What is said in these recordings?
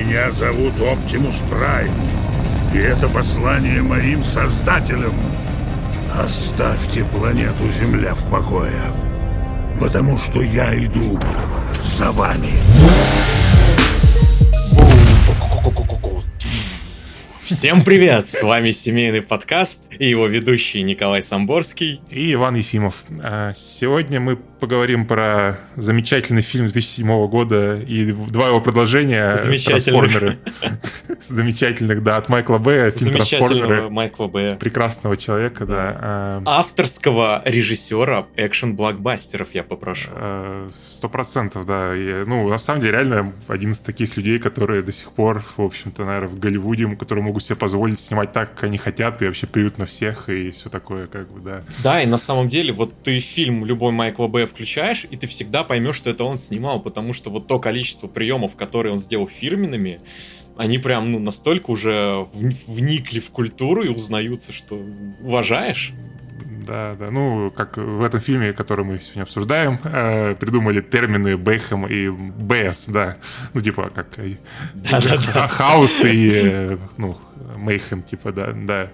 Меня зовут Оптимус Прайм. И это послание моим создателям. Оставьте планету Земля в покое. Потому что я иду за вами. Всем привет! С вами семейный подкаст и его ведущий Николай Самборский и Иван Ефимов. А, сегодня мы поговорим про замечательный фильм 2007 года и два его продолжения «Трансформеры». Замечательных, да, от Майкла Бэя. Замечательного Майкла Бэя. Прекрасного человека, да. Авторского режиссера экшен-блокбастеров, я попрошу. А, сто процентов, да. И, ну, на самом деле, реально один из таких людей, которые до сих пор, в общем-то, наверное, в Голливуде, которые могут себе позволить снимать так, как они хотят, и вообще плюют на всех, и все такое, как бы, да. Да, и на самом деле, вот ты фильм любой Майкла Бэя включаешь, и ты всегда поймешь, что это он снимал, потому что вот то количество приемов, которые он сделал фирменными, они прям, ну, настолько уже вникли в культуру и узнаются, что уважаешь. Да, да. Ну, как в этом фильме, который мы сегодня обсуждаем, э, придумали термины Бэхэм и БС, да. Ну, типа, как да, да, да. хаос и, э, ну, Мейхем, типа, да, да.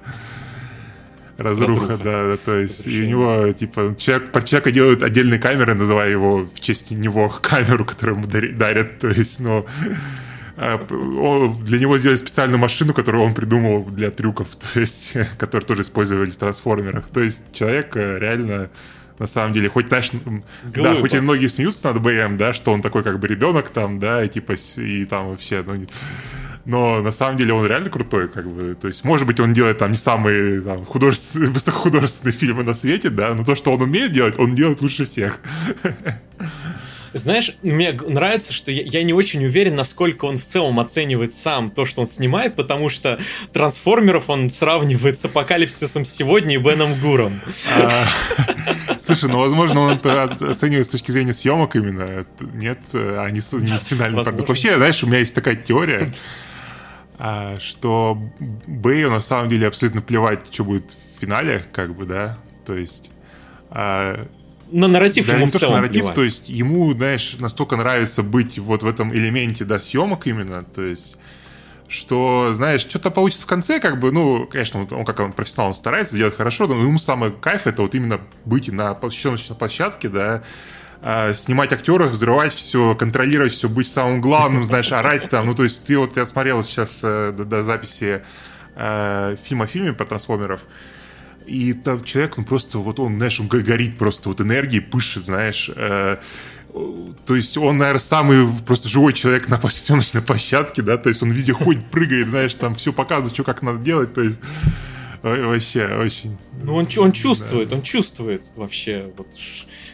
Разруха, Разруха, да, то есть и у него, типа, человек, про человека делают отдельные камеры, называя его в честь него камеру, которую ему дарят, то есть, ну, а, для него сделали специальную машину, которую он придумал для трюков, то есть, которые тоже использовали в трансформерах. То есть человек э, реально на самом деле, хоть, знаешь, да, хоть и многие смеются над БМ, да, что он такой как бы ребенок там, да, и типа, и там вообще, ну, но на самом деле он реально крутой, как бы, то есть, может быть, он делает там не самые там, художественные, высокохудожественные фильмы на свете, да, но то, что он умеет делать, он делает лучше всех. Знаешь, мне нравится, что я, я не очень уверен, насколько он в целом оценивает сам то, что он снимает, потому что трансформеров он сравнивает с апокалипсисом сегодня и Беном Гуром. А, слушай, ну, возможно, он это оценивает с точки зрения съемок именно. Нет, а не, не финальный продукт. Вообще, знаешь, у меня есть такая теория, а, что Бэю на самом деле абсолютно плевать, что будет в финале, как бы, да, то есть на нарратив да, ему не то, что нарратив, плевать. то есть ему, знаешь, настолько нравится быть вот в этом элементе, да, съемок именно, то есть что, знаешь, что-то получится в конце, как бы, ну, конечно, он, он как он профессионал, он старается сделать хорошо, но ему самый кайф это вот именно быть на съемочной площадке, да, а, снимать актеров, взрывать все, контролировать все, быть самым главным, знаешь, орать там, ну, то есть ты вот, я смотрел сейчас э, до, до записи э, фильма о фильме про трансформеров, и там человек, ну просто вот он, знаешь, он горит просто вот энергией, пышет, знаешь. Э, то есть он, наверное, самый просто живой человек на съемочной площадке, да, то есть он везде ходит, прыгает, знаешь, там все показывает, что как надо делать, то есть вообще очень... Ну он, он чувствует, да. он чувствует вообще, вот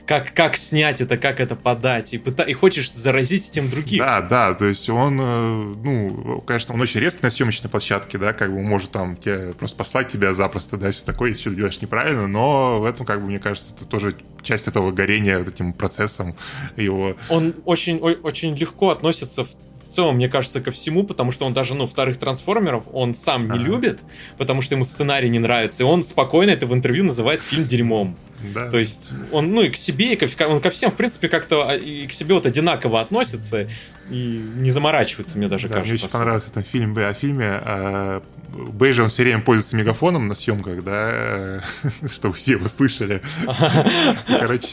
как, как снять это, как это подать, и, пыта... и хочешь заразить этим других. Да, да, то есть он, э, ну, конечно, он очень резкий на съемочной площадке, да, как бы может там тебе просто послать тебя запросто, да, все такое, если что-то делаешь неправильно, но в этом, как бы, мне кажется, это тоже часть этого горения вот этим процессом его. Он очень, очень легко относится в целом, мне кажется, ко всему, потому что он даже, ну, вторых трансформеров он сам не ага. любит, потому что ему сценарий не нравится, и он спокойно это в интервью называет фильм дерьмом. Да. То есть он, ну, и к себе, и ко, он ко всем, в принципе, как-то а, и к себе вот одинаково относится и не заморачивается, мне даже да, кажется. Мне очень особо. понравился этот фильм о фильме. Бэй же он все время пользуется мегафоном на съемках, да, э, чтобы все его слышали. Короче.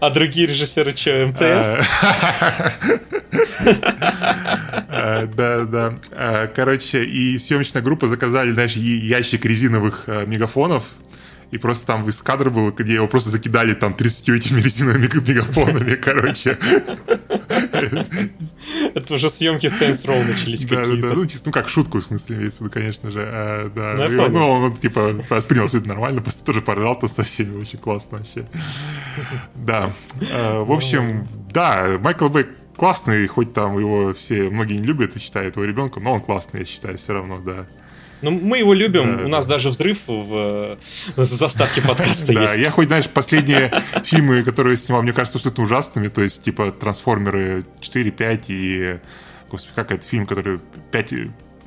А другие режиссеры что, МТС? А, да, да. Короче, и съемочная группа заказали, знаешь, ящик резиновых э, мегафонов, и просто там из кадра было, где его просто закидали там 30 этими резиновыми мегафонами, короче. Это уже съемки Saints Row начались какие-то. Да, да, ну, чисто, ну, как шутку, в смысле, имеется в виду, конечно же. А, да. Ну, ну он, типа, воспринял все это нормально, просто тоже поржал-то со всеми, очень классно вообще. Да. А, в общем, да, Майкл Бэй классный, хоть там его все, многие не любят и считают его ребенком, но он классный, я считаю, все равно, да. Ну, мы его любим. Да, У нас да. даже взрыв в заставке подкаста есть. Да, я хоть, знаешь, последние фильмы, которые снимал, мне кажется, это ужасными. То есть, типа, Трансформеры 4, 5 и... Господи, как этот фильм, который 5...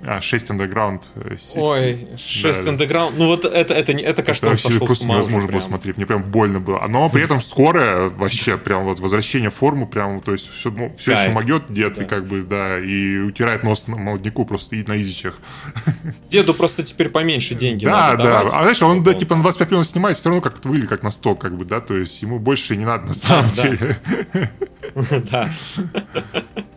А, 6 Underground. Э, Ой, 6 да, Underground. Ну вот это, это, это кажется, это вообще просто невозможно было смотреть. Мне прям больно было. Но при этом скорое вообще прям вот возвращение в форму, прям, то есть все, ну, все еще могет дед, да. и как бы, да, и утирает нос на молодняку просто и на изичах. Деду просто теперь поменьше деньги Да, да. Давать, а знаешь, он, да, типа на 25 минут снимает, все равно как-то выглядит как на 100, как бы, да, то есть ему больше не надо на самом деле. Да.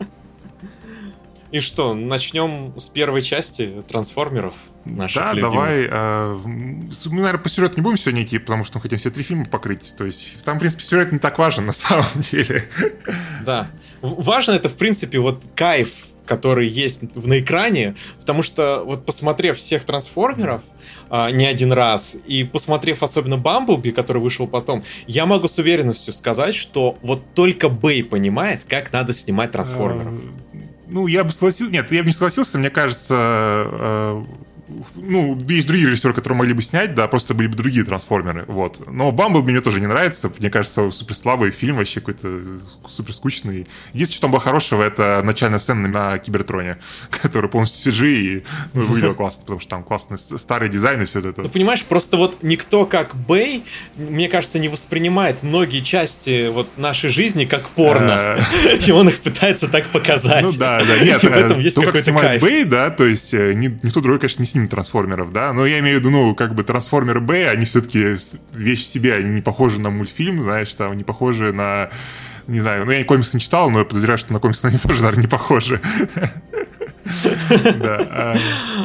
И что, начнем с первой части трансформеров? Наших да, любимых. давай. Э, мы, наверное, по сюжету не будем сегодня идти, потому что мы хотим все три фильма покрыть. То есть там, в принципе, сюжет не так важен на самом деле. Да. Важно это, в принципе, вот кайф, который есть на экране, потому что вот посмотрев всех трансформеров а, не один раз и посмотрев особенно Бамблби, который вышел потом, я могу с уверенностью сказать, что вот только Бэй понимает, как надо снимать трансформеров. Э, ну, я бы согласился... Нет, я бы не согласился. Мне кажется, э, ну, есть другие режиссеры, которые могли бы снять, да, просто были бы другие трансформеры, вот. Но Бамблби мне тоже не нравится, мне кажется, супер слабый фильм, вообще какой-то супер скучный. Единственное, что там было хорошего, это начальная сцена на Кибертроне, которая полностью CG и ну, выглядела классно, потому что там классный старый дизайн и все это. Ну, понимаешь, просто вот никто как Бэй, мне кажется, не воспринимает многие части вот нашей жизни как порно, э. и он их пытается так показать. Ну да, да, нет, в этом э, есть какой-то кайф. Бэй, да, то есть э, никто другой, конечно, не снимет трансформеров, да, но я имею в виду, ну, как бы трансформеры Б, они все-таки вещь в себе, они не похожи на мультфильм, знаешь, там, не похожи на не знаю, ну я комиксы не читал, но я подозреваю, что на комиксы они тоже, наверное, не похожи. А.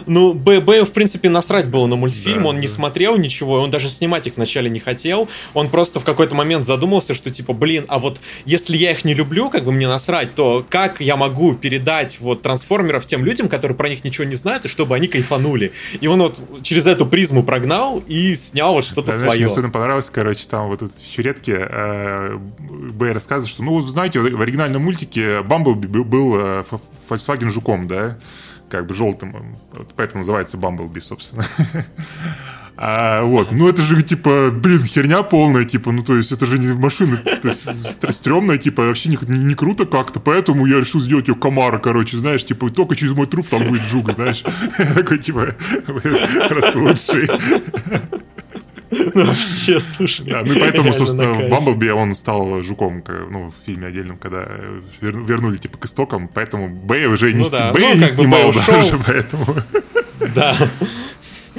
Ну, Б, в принципе, насрать было на мультфильм, он не смотрел ничего, он даже снимать их вначале не хотел, он просто в какой-то момент задумался, что типа, блин, а вот если я их не люблю, как бы мне насрать, то как я могу передать вот трансформеров тем людям, которые про них ничего не знают, и чтобы они кайфанули. И он вот через эту призму прогнал и снял вот что-то свое. Мне особенно понравилось, короче, там вот тут в чередке э, Б рассказывает, что, ну, знаете, в оригинальном мультике Бамблби был э, Volkswagen Жуком, да, как бы желтым, поэтому называется Бамблби, собственно. А, вот, ну это же, типа, блин, херня полная, типа, ну то есть это же не машина стрёмная, типа, вообще не, не круто как-то, поэтому я решил сделать ее комара, короче, знаешь, типа, только через мой труп там будет жук, знаешь. Такой, типа, просто лучший. Ну, вообще, слушай. Да, ну и поэтому, собственно, в Бамблби он стал жуком, ну, в фильме отдельном, когда вернули, типа, к истокам, поэтому Бэй уже не, ну, да. Бэй ну, не снимал даже, поэтому... Да.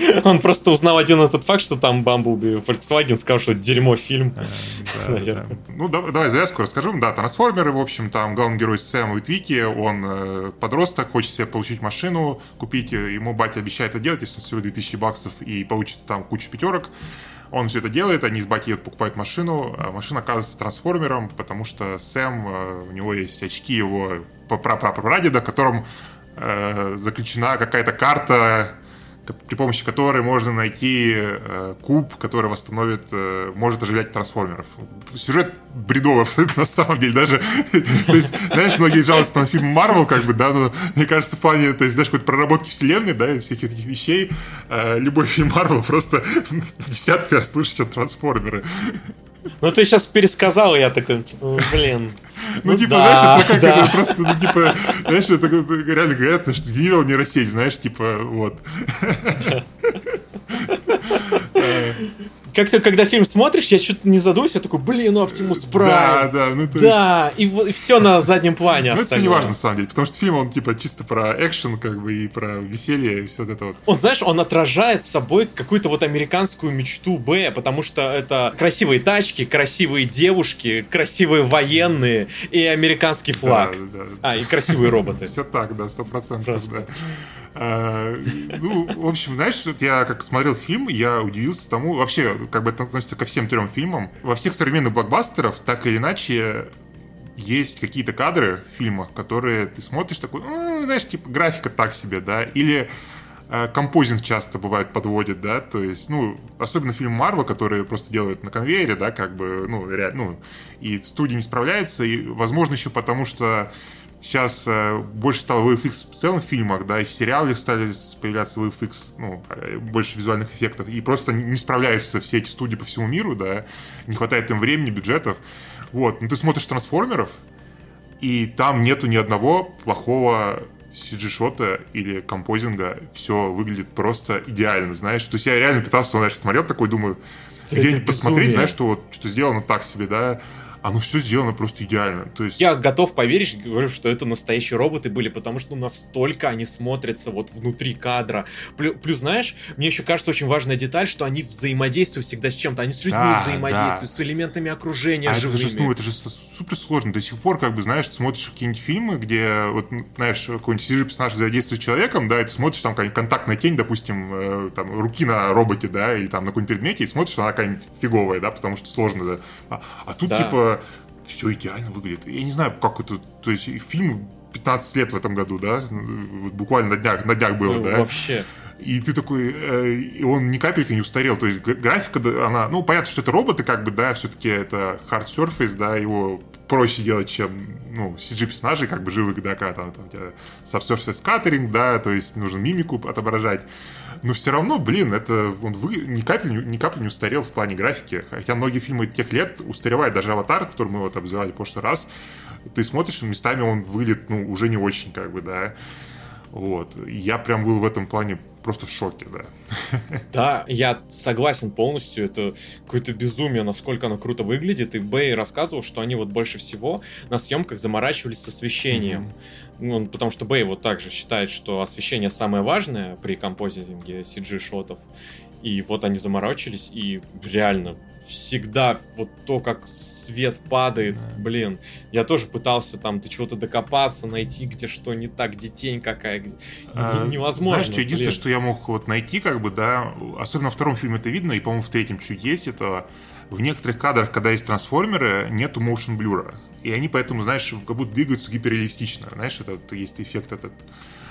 Он просто узнал один этот факт, что там Бамблби Volkswagen сказал, что дерьмо фильм. Да. Ну, давай завязку расскажу. Да, трансформеры, в общем, там главный герой Сэм Уитвики, он э, подросток, хочет себе получить машину, купить, ему батя обещает это делать, если всего 2000 баксов, и получит там кучу пятерок. Он все это делает, они с батей покупают машину, а машина оказывается трансформером, потому что Сэм, э, у него есть очки его прапрапрадеда, в котором э, заключена какая-то карта при помощи которой можно найти э, куб, который восстановит, э, может оживлять трансформеров. Сюжет бредовый абсолютно на самом деле. Даже, то есть, знаешь, многие жалуются на фильм Марвел, как бы, да, но мне кажется, в плане, то есть, знаешь, какой-то проработки вселенной, да, из всех этих вещей, э, любой фильм Марвел просто в десятки раз лучше, чем трансформеры. Ну, ты сейчас пересказал, я такой, блин. Ну, ну типа, знаешь, это как это просто, ну, типа, знаешь, это реально говорят, что генерал нейросеть, знаешь, типа, вот. как-то, когда фильм смотришь, я что-то не задумываюсь, я такой, блин, ну Оптимус Прайм. Да, да, ну то Да, есть... и, и все на заднем плане Ну это не важно, на самом деле, потому что фильм, он типа чисто про экшен, как бы, и про веселье, и все вот это вот. Он, знаешь, он отражает собой какую-то вот американскую мечту Б, потому что это красивые тачки, красивые девушки, красивые военные и американский флаг. Да, да, да. А, и красивые роботы. Все так, да, сто процентов, да. А, ну, в общем, знаешь, вот я как смотрел фильм, я удивился тому, вообще, как бы это относится ко всем трем фильмам. Во всех современных блокбастерах, так или иначе, есть какие-то кадры в фильмах, которые ты смотришь такой, ну, знаешь, типа графика так себе, да, или э, композинг часто бывает подводит, да, то есть, ну, особенно фильм Марва, который просто делают на конвейере, да, как бы, ну, ряд, ну, и студия не справляется, и, возможно, еще потому, что сейчас э, больше стало VFX в целом в фильмах, да, и в сериалах стали появляться VFX, ну, э, больше визуальных эффектов, и просто не справляются все эти студии по всему миру, да, не хватает им времени, бюджетов. Вот, ну ты смотришь «Трансформеров», и там нету ни одного плохого CG-шота или композинга все выглядит просто идеально, знаешь. То есть я реально пытался, знаешь, смотрел такой, думаю, где-нибудь посмотреть, знаешь, что вот что сделано так себе, да, оно все сделано просто идеально. То есть... Я готов поверить, говорю, что это настоящие роботы были, потому что ну, настолько они смотрятся вот внутри кадра. Плюс, плюс, знаешь, мне еще кажется очень важная деталь, что они взаимодействуют всегда с чем-то. Они с людьми да, взаимодействуют, да. с элементами окружения а живыми. Это же, ну, это же супер сложно. До сих пор, как бы, знаешь, смотришь какие-нибудь фильмы, где, вот, знаешь, какой-нибудь сижу персонаж взаимодействует с человеком, да, и ты смотришь там какая-нибудь контактная тень, допустим, э, там, руки на роботе, да, или там на каком-нибудь предмете, и смотришь, она какая-нибудь фиговая, да, потому что сложно, да. А, а тут, да. типа, все идеально выглядит. Я не знаю, как это... То есть фильм 15 лет в этом году, да? Буквально на днях, на днях было, ну, да? Вообще. И ты такой, э, и он ни капельки не устарел. То есть графика, она, ну, понятно, что это роботы, как бы, да, все-таки это hard surface, да, его проще делать, чем, ну, CG-персонажей, как бы, живых, да, когда там, там у тебя subsurface scattering, да, то есть нужно мимику отображать. Но все равно, блин, это он вы, ни, капли, ни капли не устарел в плане графики. Хотя многие фильмы тех лет устаревают. Даже «Аватар», который мы вот обзывали в прошлый раз, ты смотришь, местами он выглядит, ну, уже не очень, как бы, да. Вот. Я прям был в этом плане просто в шоке, да. Да, я согласен полностью. Это какое-то безумие, насколько оно круто выглядит. И Бэй рассказывал, что они вот больше всего на съемках заморачивались с освещением. Mm-hmm. Он, потому что Бэй вот также считает, что освещение самое важное при композитинге CG-шотов. И вот они заморочились, и реально всегда вот то, как свет падает, да. блин. Я тоже пытался там до чего-то докопаться, найти, где что не так, где тень какая. А, невозможно. Знаешь, что единственное, что я мог вот найти, как бы, да, особенно во втором фильме это видно, и, по-моему, в третьем чуть есть это, в некоторых кадрах, когда есть трансформеры, нету motion блюра. И они поэтому, знаешь, как будто двигаются гиперреалистично. Знаешь, это есть эффект этот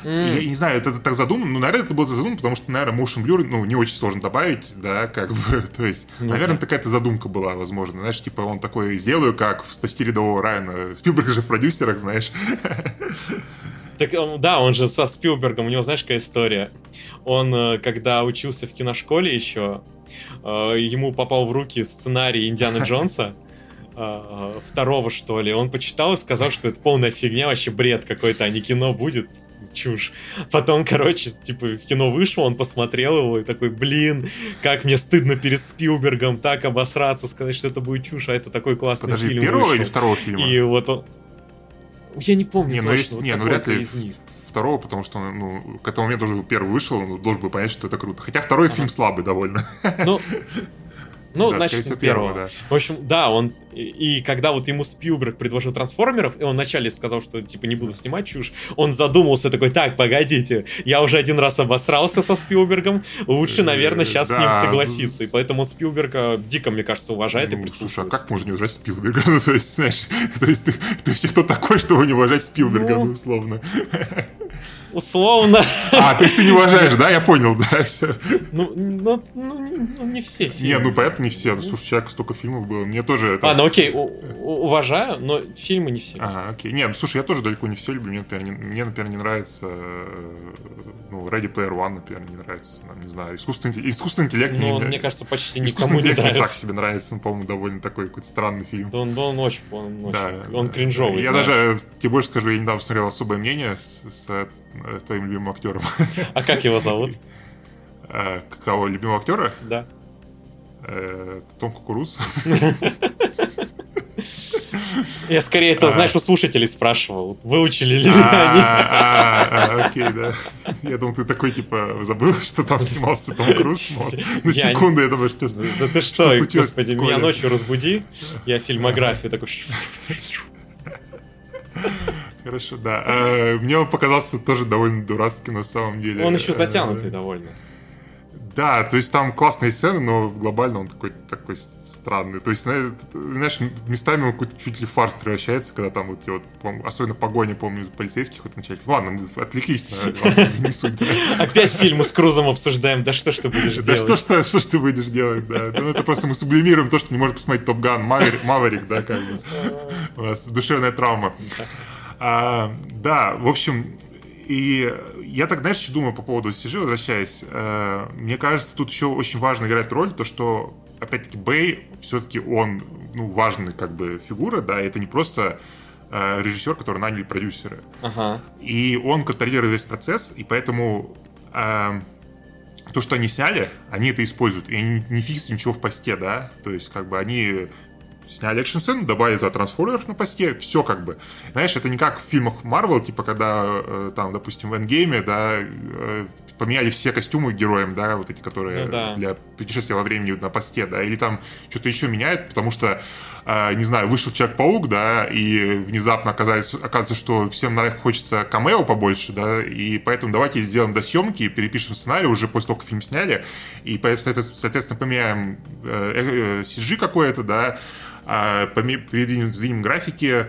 Mm. Я, не знаю, это, это так задумано, но, наверное, это было задумано, потому что, наверное, motion blur, ну, не очень сложно добавить, да, как бы, то есть, mm-hmm. наверное, такая-то задумка была, возможно, знаешь, типа, он такой, сделаю, как в «Спасти рядового Райана», Спилберг же в продюсерах, знаешь. Так, да, он же со Спилбергом, у него, знаешь, какая история? Он, э, когда учился в киношколе еще, э, ему попал в руки сценарий Индиана Джонса, э, второго, что ли. Он почитал и сказал, что это полная фигня, вообще бред какой-то, а не кино будет чушь. Потом, короче, типа, в кино вышло, он посмотрел его и такой, блин, как мне стыдно перед Спилбергом так обосраться, сказать, что это будет чушь, а это такой классный Подожди, фильм первого вышел. или второго фильма? И вот он... Я не помню не, ну, точно, есть, вот не, ну, вряд ли из них второго, потому что ну, к этому моменту уже первый вышел, он должен был понять, что это круто. Хотя второй ага. фильм слабый довольно. Ну, ну, да, значит, первого. первого да. В общем, да, он... И, и когда вот ему Спилберг предложил трансформеров, и он вначале сказал, что, типа, не буду снимать чушь, он задумался такой, так, погодите, я уже один раз обосрался со Спилбергом, лучше, наверное, сейчас да. с ним согласиться. И поэтому Спилберга дико, мне кажется, уважает ну, и прислушивается. Слушай, а как можно не уважать Спилберга? ну, то есть, знаешь, то есть ты, ты все кто такой, чтобы не уважать Спилберга, ну, ну условно? условно. А, то есть ты не уважаешь, да? Я понял, да, все. Ну, ну, ну, ну не все фильмы. Не, ну понятно, не все. Слушай, человек столько фильмов было. Мне тоже это... А, ну окей, уважаю, но фильмы не все. А, окей. Не, ну слушай, я тоже далеко не все люблю. Мне, например, не, мне, например, не нравится ну, Ready Player One, например, не нравится. Нам, не знаю, искусственный, искусственный интеллект ну, мне, мне кажется, почти никому не нравится. так себе нравится. Он, по-моему, довольно такой какой-то странный фильм. Он, он очень, он, очень, да, он да. кринжовый, Я знаешь. даже, тебе больше скажу, я недавно смотрел «Особое мнение» с, с твоим любимым актером. А как его зовут? А, кого, любимого актера? Да. Э, Том Кукуруз. Я скорее это, а. знаешь, у слушателей спрашивал, выучили ли они. А, окей, да. Я думал, ты такой, типа, забыл, что там снимался Том Круз. На секунду я думаю, что Да ты что, господи, меня ночью разбуди, я фильмографию такой... Хорошо, да. А, мне он показался тоже довольно дурацкий на самом деле. Он еще затянутый довольно. Да, то есть там классные сцены, но глобально он такой, такой странный. То есть, знаешь, местами он какой-то чуть ли фарс превращается, когда там вот, вот особенно погоня, помню, полицейских вот начали. Ладно, мы отвлеклись на не суть. Опять фильмы с Крузом обсуждаем, да что ж ты будешь делать? Да что, ж ты будешь делать, да. Ну, это просто мы сублимируем то, что не можем посмотреть Топ Ган, Маверик, да, как бы. У нас душевная травма. А, да, в общем, и я так, знаешь, что думаю по поводу CG, возвращаясь. Э, мне кажется, тут еще очень важно играть роль, то, что, опять-таки, Бэй, все-таки он, ну, важный, как бы, фигура, да, это не просто э, режиссер, который наняли продюсеры. Ага. И он контролирует весь процесс, и поэтому э, то, что они сняли, они это используют. И они не фиксят ничего в посте, да? То есть, как бы они сняли экшн-сцену, добавили туда трансформеров на посте, все как бы. Знаешь, это не как в фильмах Марвел, типа, когда э, там, допустим, в Эндгейме, да, э, поменяли все костюмы героям, да, вот эти, которые Ну да. для путешествия во времени на посте, да, или там что-то еще меняют, потому что, не знаю, вышел Человек-паук, да, и внезапно оказалось, оказывается, что всем хочется камео побольше, да, и поэтому давайте сделаем до съемки, перепишем сценарий уже после того, как фильм сняли, и, соответственно, поменяем э, э, CG какое-то, да, а, передвинем сдвинем графики,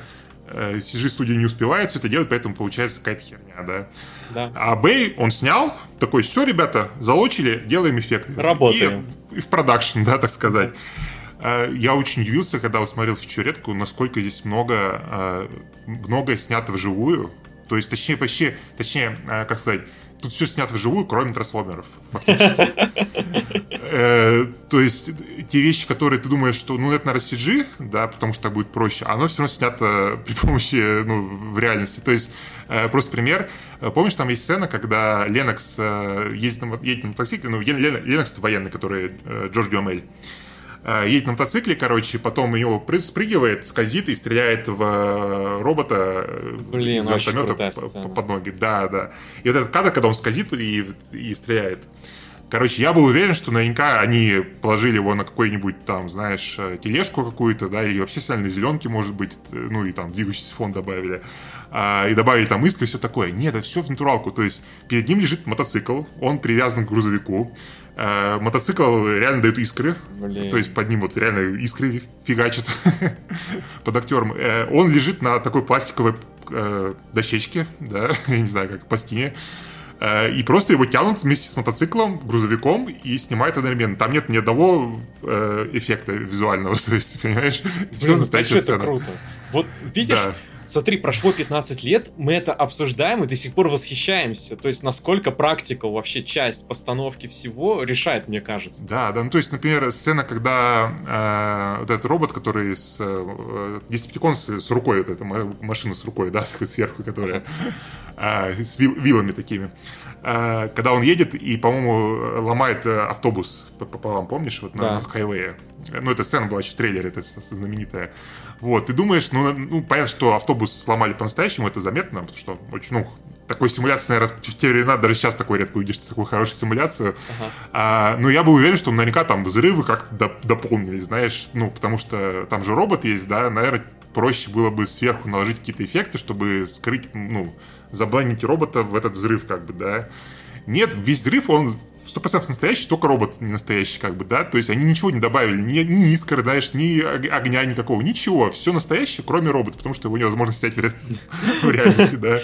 э, CG-студия не успевает все это делать, поэтому получается какая-то херня, да. Да. А Бэй, он снял, такой, все, ребята, залочили, делаем эффекты. Работаем. И, и в продакшн, да, так сказать. Э, Я очень удивился, когда смотрел фичуретку, насколько здесь много, э, много снято вживую. То есть, точнее, почти, точнее, э, как сказать, тут все снято вживую, кроме трансформеров, фактически. То есть, те вещи, которые ты думаешь, что, ну, это, наверное, CG, да, потому что так будет проще, оно все равно снято при помощи, ну, в реальности. То есть, просто пример. Помнишь, там есть сцена, когда Ленокс на, едет на мотоцикле, ну, Лен- Лен- Ленокс это военный, который Джордж Гюамель. Э, Едет на мотоцикле, короче, потом его пры- спрыгивает, скользит и стреляет в э, робота э, Блин, из п- под ноги. Да, да. И вот этот кадр, когда он скользит и, и стреляет. Короче, я был уверен, что наверняка они положили его на какой-нибудь там, знаешь, тележку какую-то, да, или вообще сняли на зеленке, может быть, ну и там двигающийся фон добавили. А, и добавили там искры и все такое. Нет, это все в натуралку. То есть перед ним лежит мотоцикл, он привязан к грузовику. Э, мотоцикл реально дает искры. Блин. То есть под ним вот реально искры фигачат под актером. Э, он лежит на такой пластиковой э, дощечке, да, я не знаю, как пластине. Э, И просто его тянут вместе с мотоциклом, грузовиком и снимают одновременно. Там нет ни одного э, эффекта визуального, то есть, понимаешь? Это все Блин, настоящая сцена. это круто. Вот видишь, Да. Смотри, прошло 15 лет, мы это обсуждаем и до сих пор восхищаемся. То есть, насколько практика вообще часть постановки всего решает, мне кажется. Да, да, ну то есть, например, сцена, когда э, вот этот робот, который с э, Десептикон с, с рукой, вот эта ма- машина с рукой, да, сверху, которая э, с вил- вилами такими, Э, когда он едет и, по-моему, ломает э, автобус пополам, помнишь, вот на, Да. на хайвее. Ну, эта сцена была еще в трейлере, это знаменитая. Вот, ты думаешь, ну, ну, понятно, что автобус сломали по-настоящему, это заметно, потому что очень, ну, такой симуляции, наверное, в те времена даже сейчас такой редко увидишь такую хорошую симуляцию. Ага. А, но я был уверен, что наверняка там взрывы как-то доп- дополнили, знаешь, ну, потому что там же робот есть, да, наверное, проще было бы сверху наложить какие-то эффекты, чтобы скрыть, ну, забланить робота в этот взрыв, как бы, да. Нет, весь взрыв, он 100% настоящий, только робот не настоящий, как бы, да, то есть они ничего не добавили, ни, ни искр, знаешь, ни ог- огня никакого, ничего, все настоящее, кроме робота, потому что его невозможно снять в реальности, да.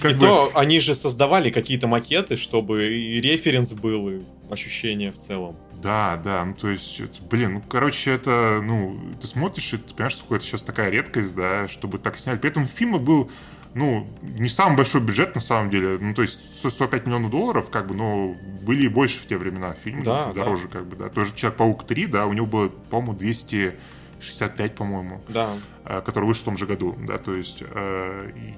Как и бы- то они же создавали какие-то макеты, чтобы и референс был, и ощущение в целом. Да, да, ну то есть, это, блин, ну короче, это, ну, ты смотришь, и ты понимаешь, что это сейчас такая редкость, да, чтобы так снять. При этом фильм был, ну, не самый большой бюджет на самом деле, ну то есть 100 105 миллионов долларов, как бы, но были и больше в те времена фильмы, Да, дороже, как бы, да. Тоже Человек-паук 3, да, у него было, по-моему, 265, по-моему, Да. э, который вышел в том же году, да, то есть, э, и-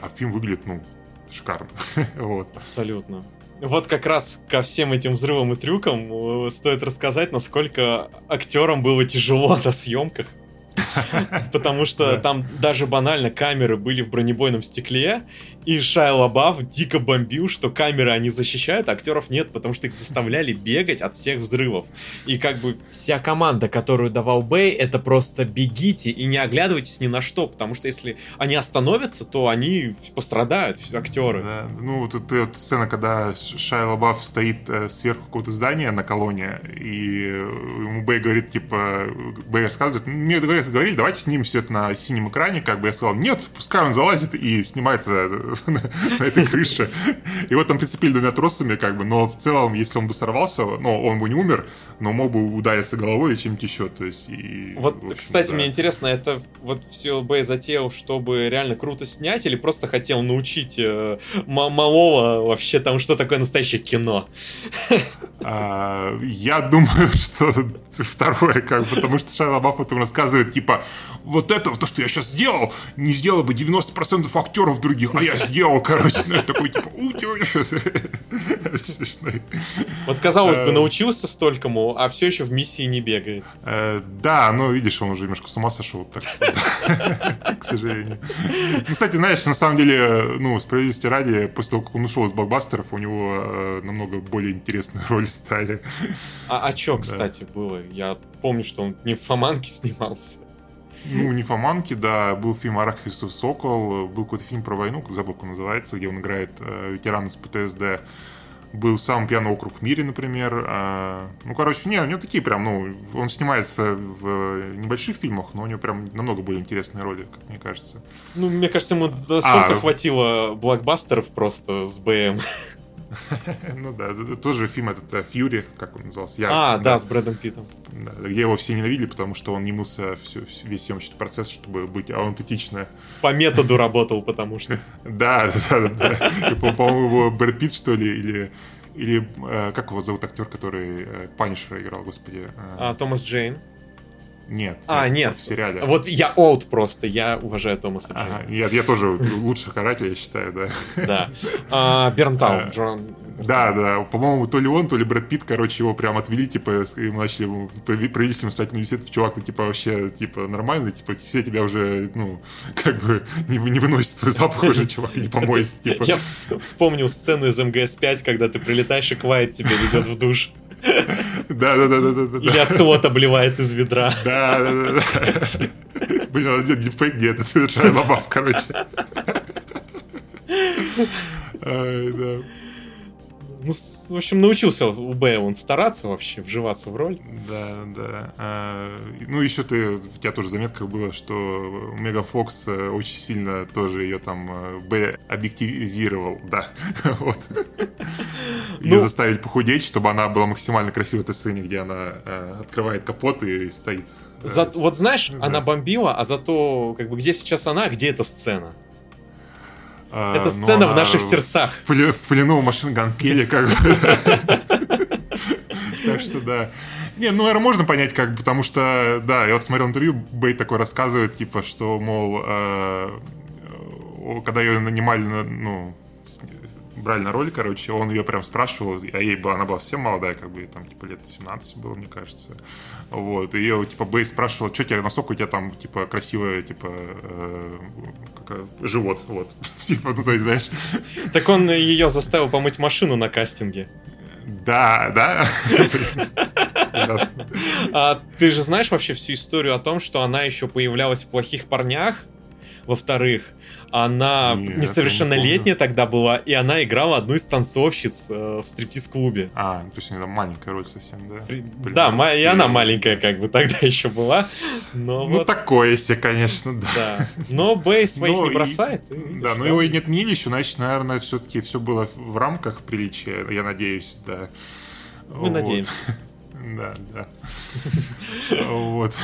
а фильм выглядит, ну, шикарно, вот. Абсолютно. Вот как раз ко всем этим взрывам и трюкам э, стоит рассказать, насколько актерам было тяжело на съемках. Потому что там даже банально камеры были в бронебойном стекле, и Шайа Лабаф дико бомбил, что камеры они защищают, а актеров нет, потому что их заставляли бегать от всех взрывов. И как бы вся команда, которую давал Бэй, это просто бегите и не оглядывайтесь ни на что, потому что если они остановятся, то они пострадают, актеры. Да, ну, вот эта сцена, когда Шайа Лабаф стоит э, сверху какого-то здания на колонне, и ему Бэй говорит, типа, Бэй рассказывает, мне говорили, давайте снимем все это на синем экране, как бы я сказал, нет, пускай он залазит и снимается на, этой крыше. Его там прицепили двумя тросами, как бы, но в целом, если он бы сорвался, ну, он бы не умер, но мог бы удариться головой или чем-нибудь еще, то есть, и... Вот, общем, кстати, да. мне интересно, это вот все Бэй затеял, чтобы реально круто снять, или просто хотел научить э, ма- малого вообще там, что такое настоящее кино? А, я думаю, что второе, как бы, потому что Шайла Бафф потом рассказывает, типа, вот это, то, что я сейчас сделал, не сделал бы 90% актеров других, а я сделал, короче, ну, такой, типа, смешной. Вот, казалось бы, э. научился столькому, а все еще в миссии не бегает. Э, да, но, видишь, он уже немножко с ума сошел, так что, к сожалению. Ну, кстати, знаешь, на самом деле, ну, справедливости ради, после того, как он ушел из блокбастеров, у него э, намного более интересные роли стали. А, а что, кстати, было? Я помню, что он не в Фоманке снимался. Ну, не Фоманки, да. Был фильм «Арахисов Сокол», был какой-то фильм про войну, забыл, как он называется, где он играет э, ветерана с ПТСД. Был самый пьяный округ в мире, например. А, ну, короче, не, у него такие прям, ну, он снимается в небольших фильмах, но у него прям намного более интересные роли, как мне кажется. Ну, мне кажется, ему настолько а, хватило блокбастеров просто с БМ. Ну да, тоже фильм этот Фьюри, как он назывался? А, да, с Брэдом Питтом. Где его все ненавидели, потому что он не мылся весь съемочный процесс, чтобы быть аутентично. По методу работал, потому что. Да, да, да. По-моему, его Брэд Питт, что ли, или или э, как его зовут актер, который э, Панишера играл, господи? Э. А, Томас Джейн. Нет. А, нет. В сериале. Вот я олд просто, я уважаю Томаса Ага, нет, я тоже лучший каратель, я считаю, да. Да. А, Бернтаун, а, Джон. Да, да, по-моему, то ли он, то ли Брэд Питт, короче, его прям отвели, типа, ему начали провести самостоятельный университет, чувак, ты, типа, вообще, типа, нормальный, типа, все тебя уже, ну, как бы, не, не выносит твой запах уже, чувак, не помоется, типа. Я вспомнил сцену из МГС-5, когда ты прилетаешь, и Квайт тебя ведет в душ. Да, да, да, да, да. Или оцелот обливает из ведра. Да, да, да. Блин, у нас где дипфейк где-то, ты Шайа Лабаф, короче. Ай, да. Ну, в общем, научился у Б он стараться вообще, вживаться в роль. Да, да. А, ну, еще ты, у тебя тоже заметка была, что Мега Фокс э, очень сильно тоже ее там э, Б объективизировал, да. вот. Ее ну, заставили похудеть, чтобы она была максимально красивой в этой сцене, где она э, открывает капот и стоит. За, вот знаешь, она бомбила, а зато, как бы, где сейчас она, где эта сцена? А, Это сцена в наших сердцах. В, плену машин Ганкели, как бы. Так что да. Не, ну, наверное, можно понять, как бы, потому что, да, я вот смотрел интервью, Бей такой рассказывает, типа, что, мол, э, когда ее нанимали, ну, брали на роль, короче, он ее прям спрашивал, а ей была, она была совсем молодая, как бы, там, типа, лет 17 было, мне кажется. Вот, и ее, типа, Бэй спрашивал, что тебе, насколько у тебя там, типа, красивое, типа, э, как, живот, вот. типа, ну, то есть, знаешь. Так он ее заставил помыть машину на кастинге. Да, да. А ты же знаешь вообще всю историю о том, что она еще появлялась в плохих парнях? Во-вторых, она Нет, несовершеннолетняя тогда была, и она играла одну из танцовщиц э, в стриптиз-клубе. А, то есть она маленькая роль совсем, да? При... Да, ма- и она маленькая как бы тогда еще была. Но ну, вот... такое себе, конечно, да. да. Но Бэй своих но не бросает. И, видишь, да, но да. его и не отменили еще, значит, наверное, все-таки все было в рамках приличия, я надеюсь, да. Мы вот. надеемся. Да, да. Вот.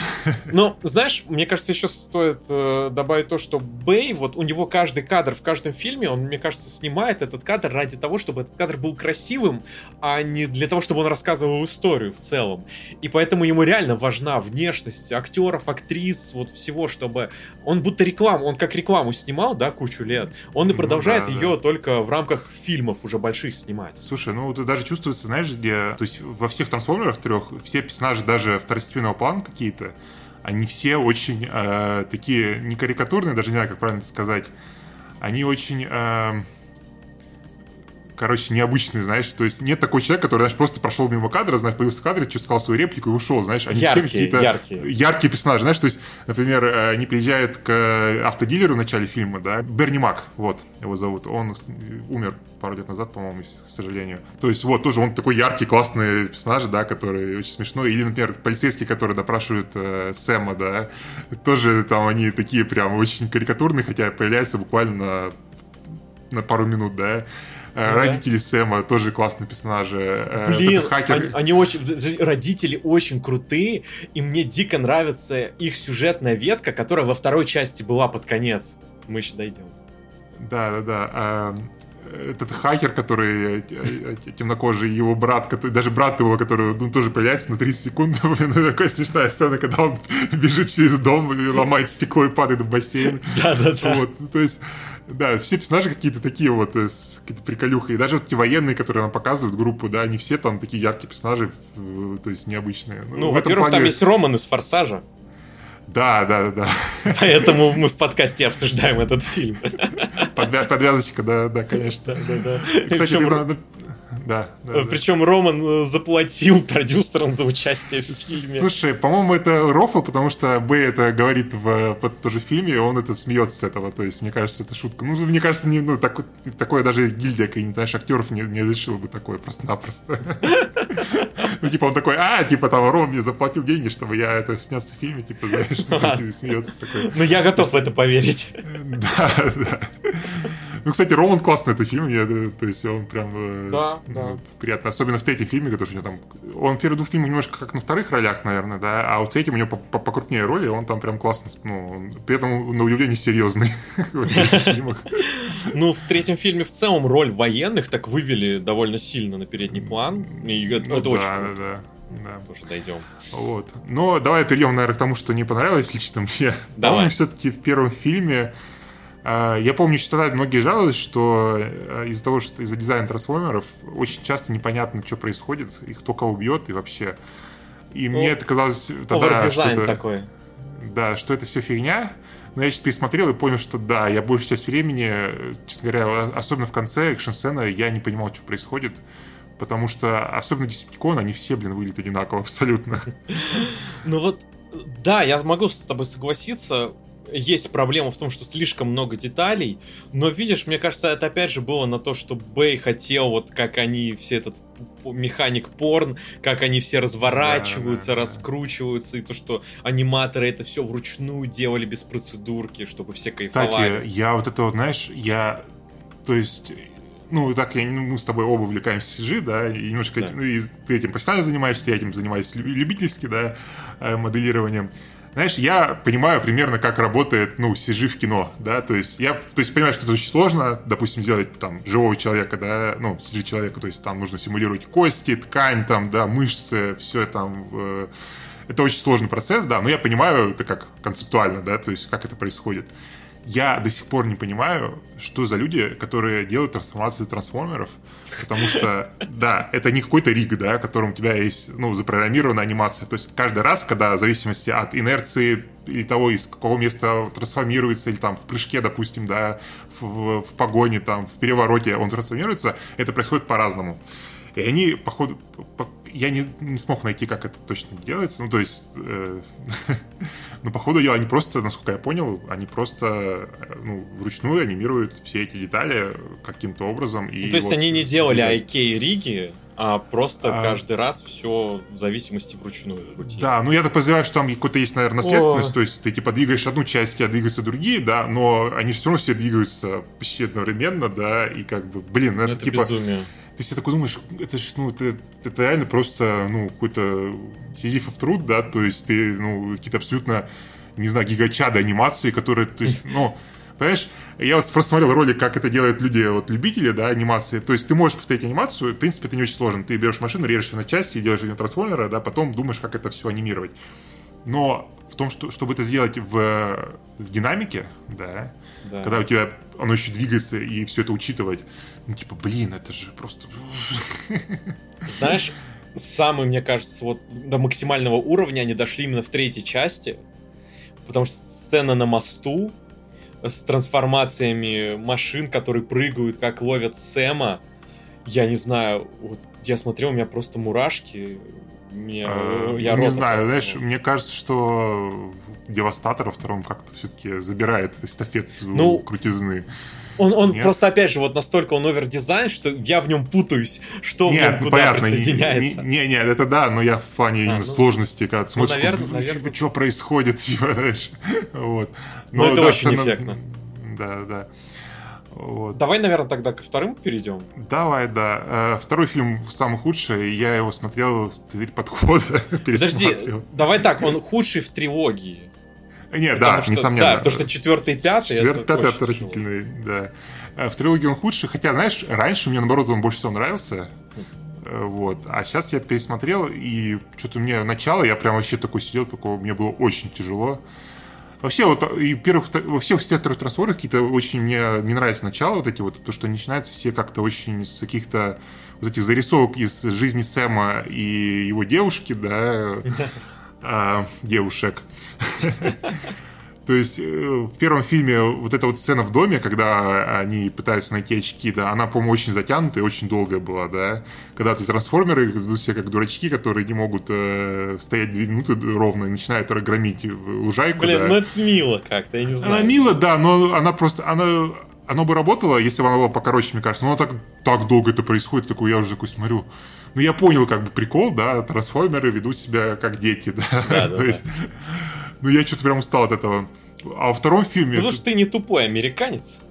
Ну, знаешь, мне кажется, еще стоит э, добавить то, что Бэй, вот у него каждый кадр в каждом фильме, он, мне кажется, снимает этот кадр ради того, чтобы этот кадр был красивым, а не для того, чтобы он рассказывал историю в целом. И поэтому ему реально важна внешность актеров, актрис, вот всего, чтобы... Он будто рекламу, он как рекламу снимал, да, кучу лет, он и ну продолжает ну, да, ее да. только в рамках фильмов уже больших снимать. Слушай, ну, это даже чувствуется, знаешь, где... То есть во всех трансформерах трех, все персонажи даже второстепенного плана какие-то, они все очень э, такие не карикатурные, даже не знаю, как правильно сказать. Они очень... Э, короче, необычный, знаешь, то есть нет такого человека, который, знаешь, просто прошел мимо кадра, знаешь, появился в кадре, сказал свою реплику и ушел, знаешь, они яркие, все какие-то яркие. яркие персонажи, знаешь, то есть, например, э, они приезжают к автодилеру в начале фильма, да, Берни Мак, вот, его зовут, он умер пару лет назад, по-моему, к сожалению. То есть, вот, тоже он такой яркий, классный персонаж, да, который очень смешной. Или, например, полицейские, которые допрашивают э, Сэма, да, тоже там они такие прям очень карикатурные, хотя появляются буквально на пару минут, да. Э, родители. Сэма тоже классные персонажи. Э, Блин, хакер... они, они очень... Родители очень крутые, и мне дико нравится их сюжетная ветка, которая во второй части была под конец. Мы еще дойдем. Да, да, да. этот хакер, который э, темнокожий, его брат, который, даже брат его, который ну, тоже появляется на 30 секунд. Блин, такая смешная сцена, когда он бежит через дом ломает стекло и падает в бассейн. Да-да-да. Вот, то есть, да, все персонажи какие-то такие вот, с какие-то приколюхи. И даже вот эти военные, которые нам показывают группу, да, они все там такие яркие персонажи, то есть необычные. Ну, ну во-первых, плане... там есть Роман из «Форсажа». Да, да, да. Поэтому мы в подкасте обсуждаем этот фильм. Подвязочка, да, да, конечно. Да, да, да. Кстати, Причем... Да, да, Причем да. Роман э, заплатил продюсерам за участие в фильме. Слушай, по-моему, это рофл, потому что Бэй это говорит в, в тоже фильме, и он это смеется с этого. То есть, мне кажется, это шутка. Ну, мне кажется, не, ну, так, такое даже гильдия каких-нибудь, знаешь, актеров не, не решила бы такое просто-напросто. Ну, типа, он такой, а, типа, там, Ром мне заплатил деньги, чтобы я это снялся в фильме, типа, знаешь, смеется такой. Ну, я готов в это поверить. Да, да. Ну, кстати, Роман классный этот фильм, я, то есть он прям э, да, да. приятно. Особенно в третьем фильме, который у него там... Он в первых двух фильмах немножко как на вторых ролях, наверное, да, а вот в третьем у него покрупнее роли, он там прям классно, ну, при этом, на удивление, серьезный Ну, в третьем фильме в целом роль военных так вывели довольно сильно на передний план, и это ну очень круто. Да, да. Тоже дойдем. Вот. Но давай перейдем, наверное, к тому, что не понравилось лично мне. Давай. все-таки в первом фильме я помню, что тогда многие жаловались, что э, из-за того, что из-за дизайна трансформеров очень часто непонятно, что происходит, и кто кого бьет, и вообще. И ну, мне это казалось тогда, что это, такой. Да, что это все фигня. Но я сейчас пересмотрел и понял, что да, я большую часть времени, честно говоря, особенно в конце экшн-сцены, я не понимал, что происходит. Потому что, особенно Десептикон, они все, блин, выглядят одинаково абсолютно. Ну вот, да, я могу с тобой согласиться есть проблема в том, что слишком много деталей, но видишь, мне кажется, это опять же было на то, что Бэй хотел, вот как они все этот механик порн, как они все разворачиваются, да, да, раскручиваются, и то, что аниматоры это все вручную делали без процедурки, чтобы все кайфовали. Кстати, я вот это вот, знаешь, я, то есть ну, так я, ну, мы с тобой оба увлекаемся CG, да, и немножко, да. ну, и ты этим профессионально занимаешься, я этим занимаюсь любительски, да, э, моделированием. Знаешь, я понимаю примерно, как работает, ну, CG в кино, да, то есть я, то есть понимаю, что это очень сложно, допустим, сделать там живого человека, да, ну, CG человека, то есть там нужно симулировать кости, ткань, там, да, мышцы, все там, э, это очень сложный процесс, да, но я понимаю это как концептуально, да, то есть как это происходит я до сих пор не понимаю, что за люди, которые делают трансформации трансформеров, потому что, да, это не какой-то риг, да, которым у тебя есть, ну, запрограммированная анимация. То есть каждый раз, когда в зависимости от инерции или того, из какого места трансформируется, или там в прыжке, допустим, да, в, в погоне, там, в перевороте он трансформируется, это происходит по-разному. И они, походу, по, я не, не смог найти, как это точно делается. Ну, то есть, э, ну, по ходу дела, они просто, насколько я понял, они просто, э, ну, вручную анимируют все эти детали каким-то образом. И ну, то есть, вот, они не делали и риги, а просто а... каждый раз все в зависимости вручную. Рутине. Да, ну я так подозреваю, что там какой-то есть, наверное, наследственность, О. то есть ты типа двигаешь одну часть, а двигаются другие, да, но они все равно все двигаются почти одновременно, да, и как бы, блин, это, это типа... Безумие ты себе такой думаешь, это же, ну, это, это реально просто, ну, какой-то сизифов труд, да, то есть ты, ну, какие-то абсолютно, не знаю, гигачады анимации, которые, то есть, ну, Понимаешь, я вот просто смотрел ролик, как это делают люди, вот любители, да, анимации. То есть ты можешь повторить анимацию, в принципе, это не очень сложно. Ты берешь машину, режешь ее на части, делаешь ее трансформера, да, потом думаешь, как это все анимировать. Но в том, что, чтобы это сделать в, в динамике, да, да, когда у тебя оно еще двигается и все это учитывать, ну, типа, блин, это же просто... Знаешь, самый, мне кажется, вот до максимального уровня они дошли именно в третьей части, потому что сцена на мосту с трансформациями машин, которые прыгают, как ловят Сэма, я не знаю, вот я смотрел, у меня просто мурашки, мне, а, я не знаю, знаешь, мне кажется, что Девастатор во втором как-то все-таки забирает эстафету ну, крутизны. Он, он просто, опять же, вот настолько он овердизайн, что я в нем путаюсь, что нет, в нем ну, куда понятно, присоединяется. Не, не, не, это да, но я в плане а, ну, сложности, когда ну, смотришь, наверное, ну, наверное. что происходит, типа, знаешь, вот. Но, но это да, очень сцена... эффектно. Да, да. Вот. Давай, наверное, тогда ко вторым перейдем. Давай, да. Э, второй фильм самый худший. Я его смотрел в дверь подхода. Подожди, давай так, он худший в трилогии. Нет, да, что, несомненно. Да, потому что четвертый и пятый. Четвертый, пятый отвратительный, да. Э, в трилогии он худший, хотя, знаешь, раньше мне, наоборот, он больше всего нравился. Э, вот. А сейчас я пересмотрел, и что-то мне начало, я прям вообще такой сидел, такого, мне было очень тяжело. Вообще, вот и первых, во всех всех вторых трансформерах какие-то очень мне не нравится начало, вот эти вот, то, что начинаются все как-то очень с каких-то вот этих зарисовок из жизни Сэма и его девушки, да, а, девушек. То есть э, в первом фильме вот эта вот сцена в доме, когда они пытаются найти очки, да, она, по-моему, очень затянутая очень долгая была, да. Когда эти трансформеры ведут себя как дурачки, которые не могут э, стоять две минуты ровно и начинают громить лужайку. Блин, да. ну это мило как-то, я не знаю. Она мило, да, но она просто, она, оно бы работало, если бы она была покороче, мне кажется. Но она так, так долго это происходит, такой, я уже такой смотрю. Ну, я понял, как бы, прикол, да, трансформеры ведут себя как дети, да. Да, да, То есть, ну, я что-то прям устал от этого. А во втором фильме... Ну, потому что ты не тупой американец.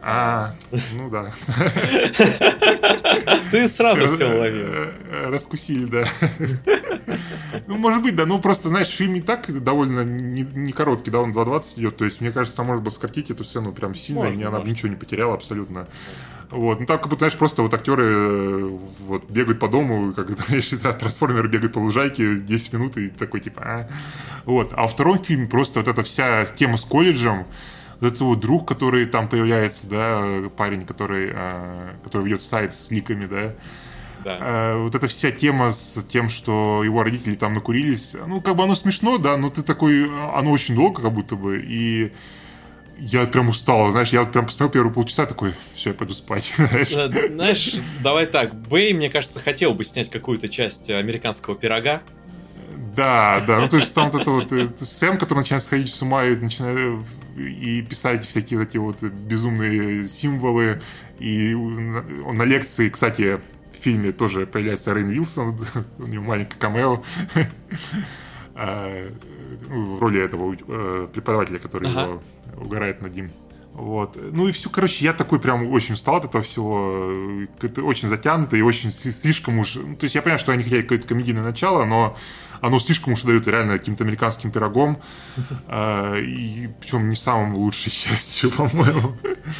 А, ну да. Ты сразу все уловил. Э, Раскусили, да. Ну, может быть, да. Ну, просто, знаешь, фильм не так довольно не, не короткий, да, он 2.20 идет. То есть, мне кажется, можно было сократить эту сцену прям сильно, Можно, и она можно. ничего не потеряла абсолютно. Вот. Ну, так, как будто, знаешь, просто вот актеры э, вот, бегают по дому, как, знаешь, да, трансформеры бегают по лужайке 10 минут, и такой, типа, а. Вот. А во втором фильме просто вот эта вся тема с колледжем, вот этот вот друг, который там появляется, да, парень, который, э, который ведет сайт с ликами, да, Да. Э, вот эта вся тема с тем, что его родители там накурились, ну, как бы оно смешно, да, но ты такой, оно очень долго как будто бы, и я прям устал, знаешь, я вот прям посмотрел первые полчаса, такой, все, я пойду спать, знаешь. Э, Знаешь, давай так, Бэй, мне кажется, хотел бы снять какую-то часть американского пирога. Да, да, ну то есть там вот это вот э, Сэм, который начинает сходить с ума и начинает и писать всякие вот эти вот безумные символы, и он на лекции, кстати, в фильме тоже появляется Рейн Вилсон, у него маленькое камео, А, в роли этого э, преподавателя, который Ага. его угорает над ним. Вот. Ну и все, короче, я такой прям очень устал от этого всего. Это очень затянуто и очень сли- слишком уж... ну, то есть я понимаю, что они хотели какое-то комедийное начало, но оно слишком уж дает реально каким-то американским пирогом. А, И причем не самым лучшей частью, по-моему.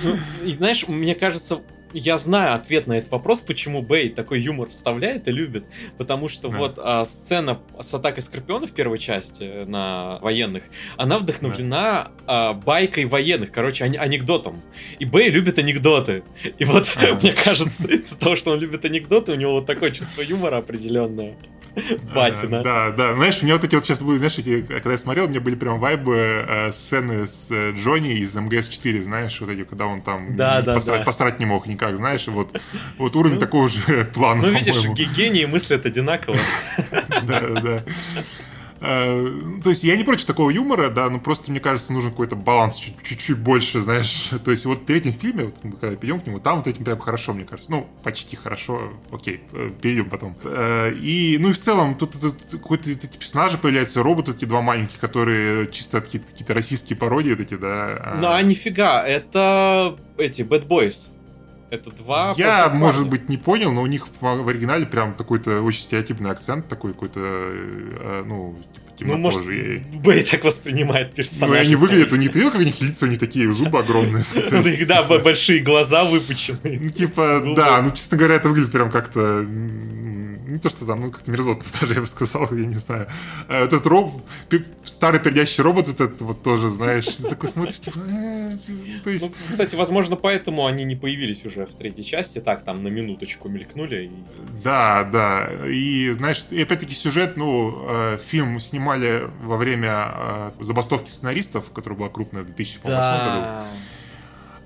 Ну, и знаешь, мне кажется, я знаю ответ на этот вопрос, почему Бэй такой юмор вставляет и любит. Потому что Да. вот а, сцена с атакой Скорпиона в первой части э, на военных, она вдохновлена а, байкой военных, короче, ане- анекдотом. И Бэй любит анекдоты. И вот, Ага. мне кажется, из-за того, что он любит анекдоты, у него вот такое чувство юмора определенное. Батина. А, Да, да. Знаешь, у меня вот эти вот сейчас были, знаешь, эти, когда я смотрел, мне были прям вайбы э, сцены с э, Джонни из МГС-4, знаешь, вот эти, когда он там Да, не- да, посрать, да. посрать не мог никак, знаешь, вот, вот уровень такого же плана, Ну, видишь, гении мыслят одинаково. Да, да. Э, То есть я не против такого юмора, да, но просто, мне кажется, нужен какой-то баланс чуть- чуть-чуть больше, знаешь. То есть вот в третьем фильме, вот мы когда перейдем к нему, там вот этим прям хорошо, мне кажется. Ну, почти хорошо, окей, э, перейдем потом. Э, И, ну и в целом, тут, тут какой-то эти персонажи появляются, роботы эти два маленьких, которые чисто какие-то, какие-то российские пародии вот эти, да. а. Ну, а нифига, это эти Bad Boys. Это два... Я, может парня. быть, не понял, но у них в, оригинале прям такой-то очень стереотипный акцент, такой какой-то, э, ну, типа, Ну, может, темнокожий. Бэй так воспринимает Ну, персонажа. они выглядят, у них, ты видел, как у них лица, у них такие зубы огромные. Да, большие глаза выпученные. Ну, типа, да, ну, честно говоря, это выглядит прям как-то... Не то, что там, ну, как-то мерзотно даже, я бы сказал, я не знаю. А Этот роб... Старый пердящий робот, этот вот тоже, знаешь, такой смотришь, типа... э, ну, То есть... Ну, кстати, возможно, поэтому они не появились уже в третьей части. Так, там на минуточку мелькнули. Да, да. И, знаешь, и опять-таки сюжет, ну, э, фильм снимали во время э, забастовки сценаристов, которая была крупная в 2008 году.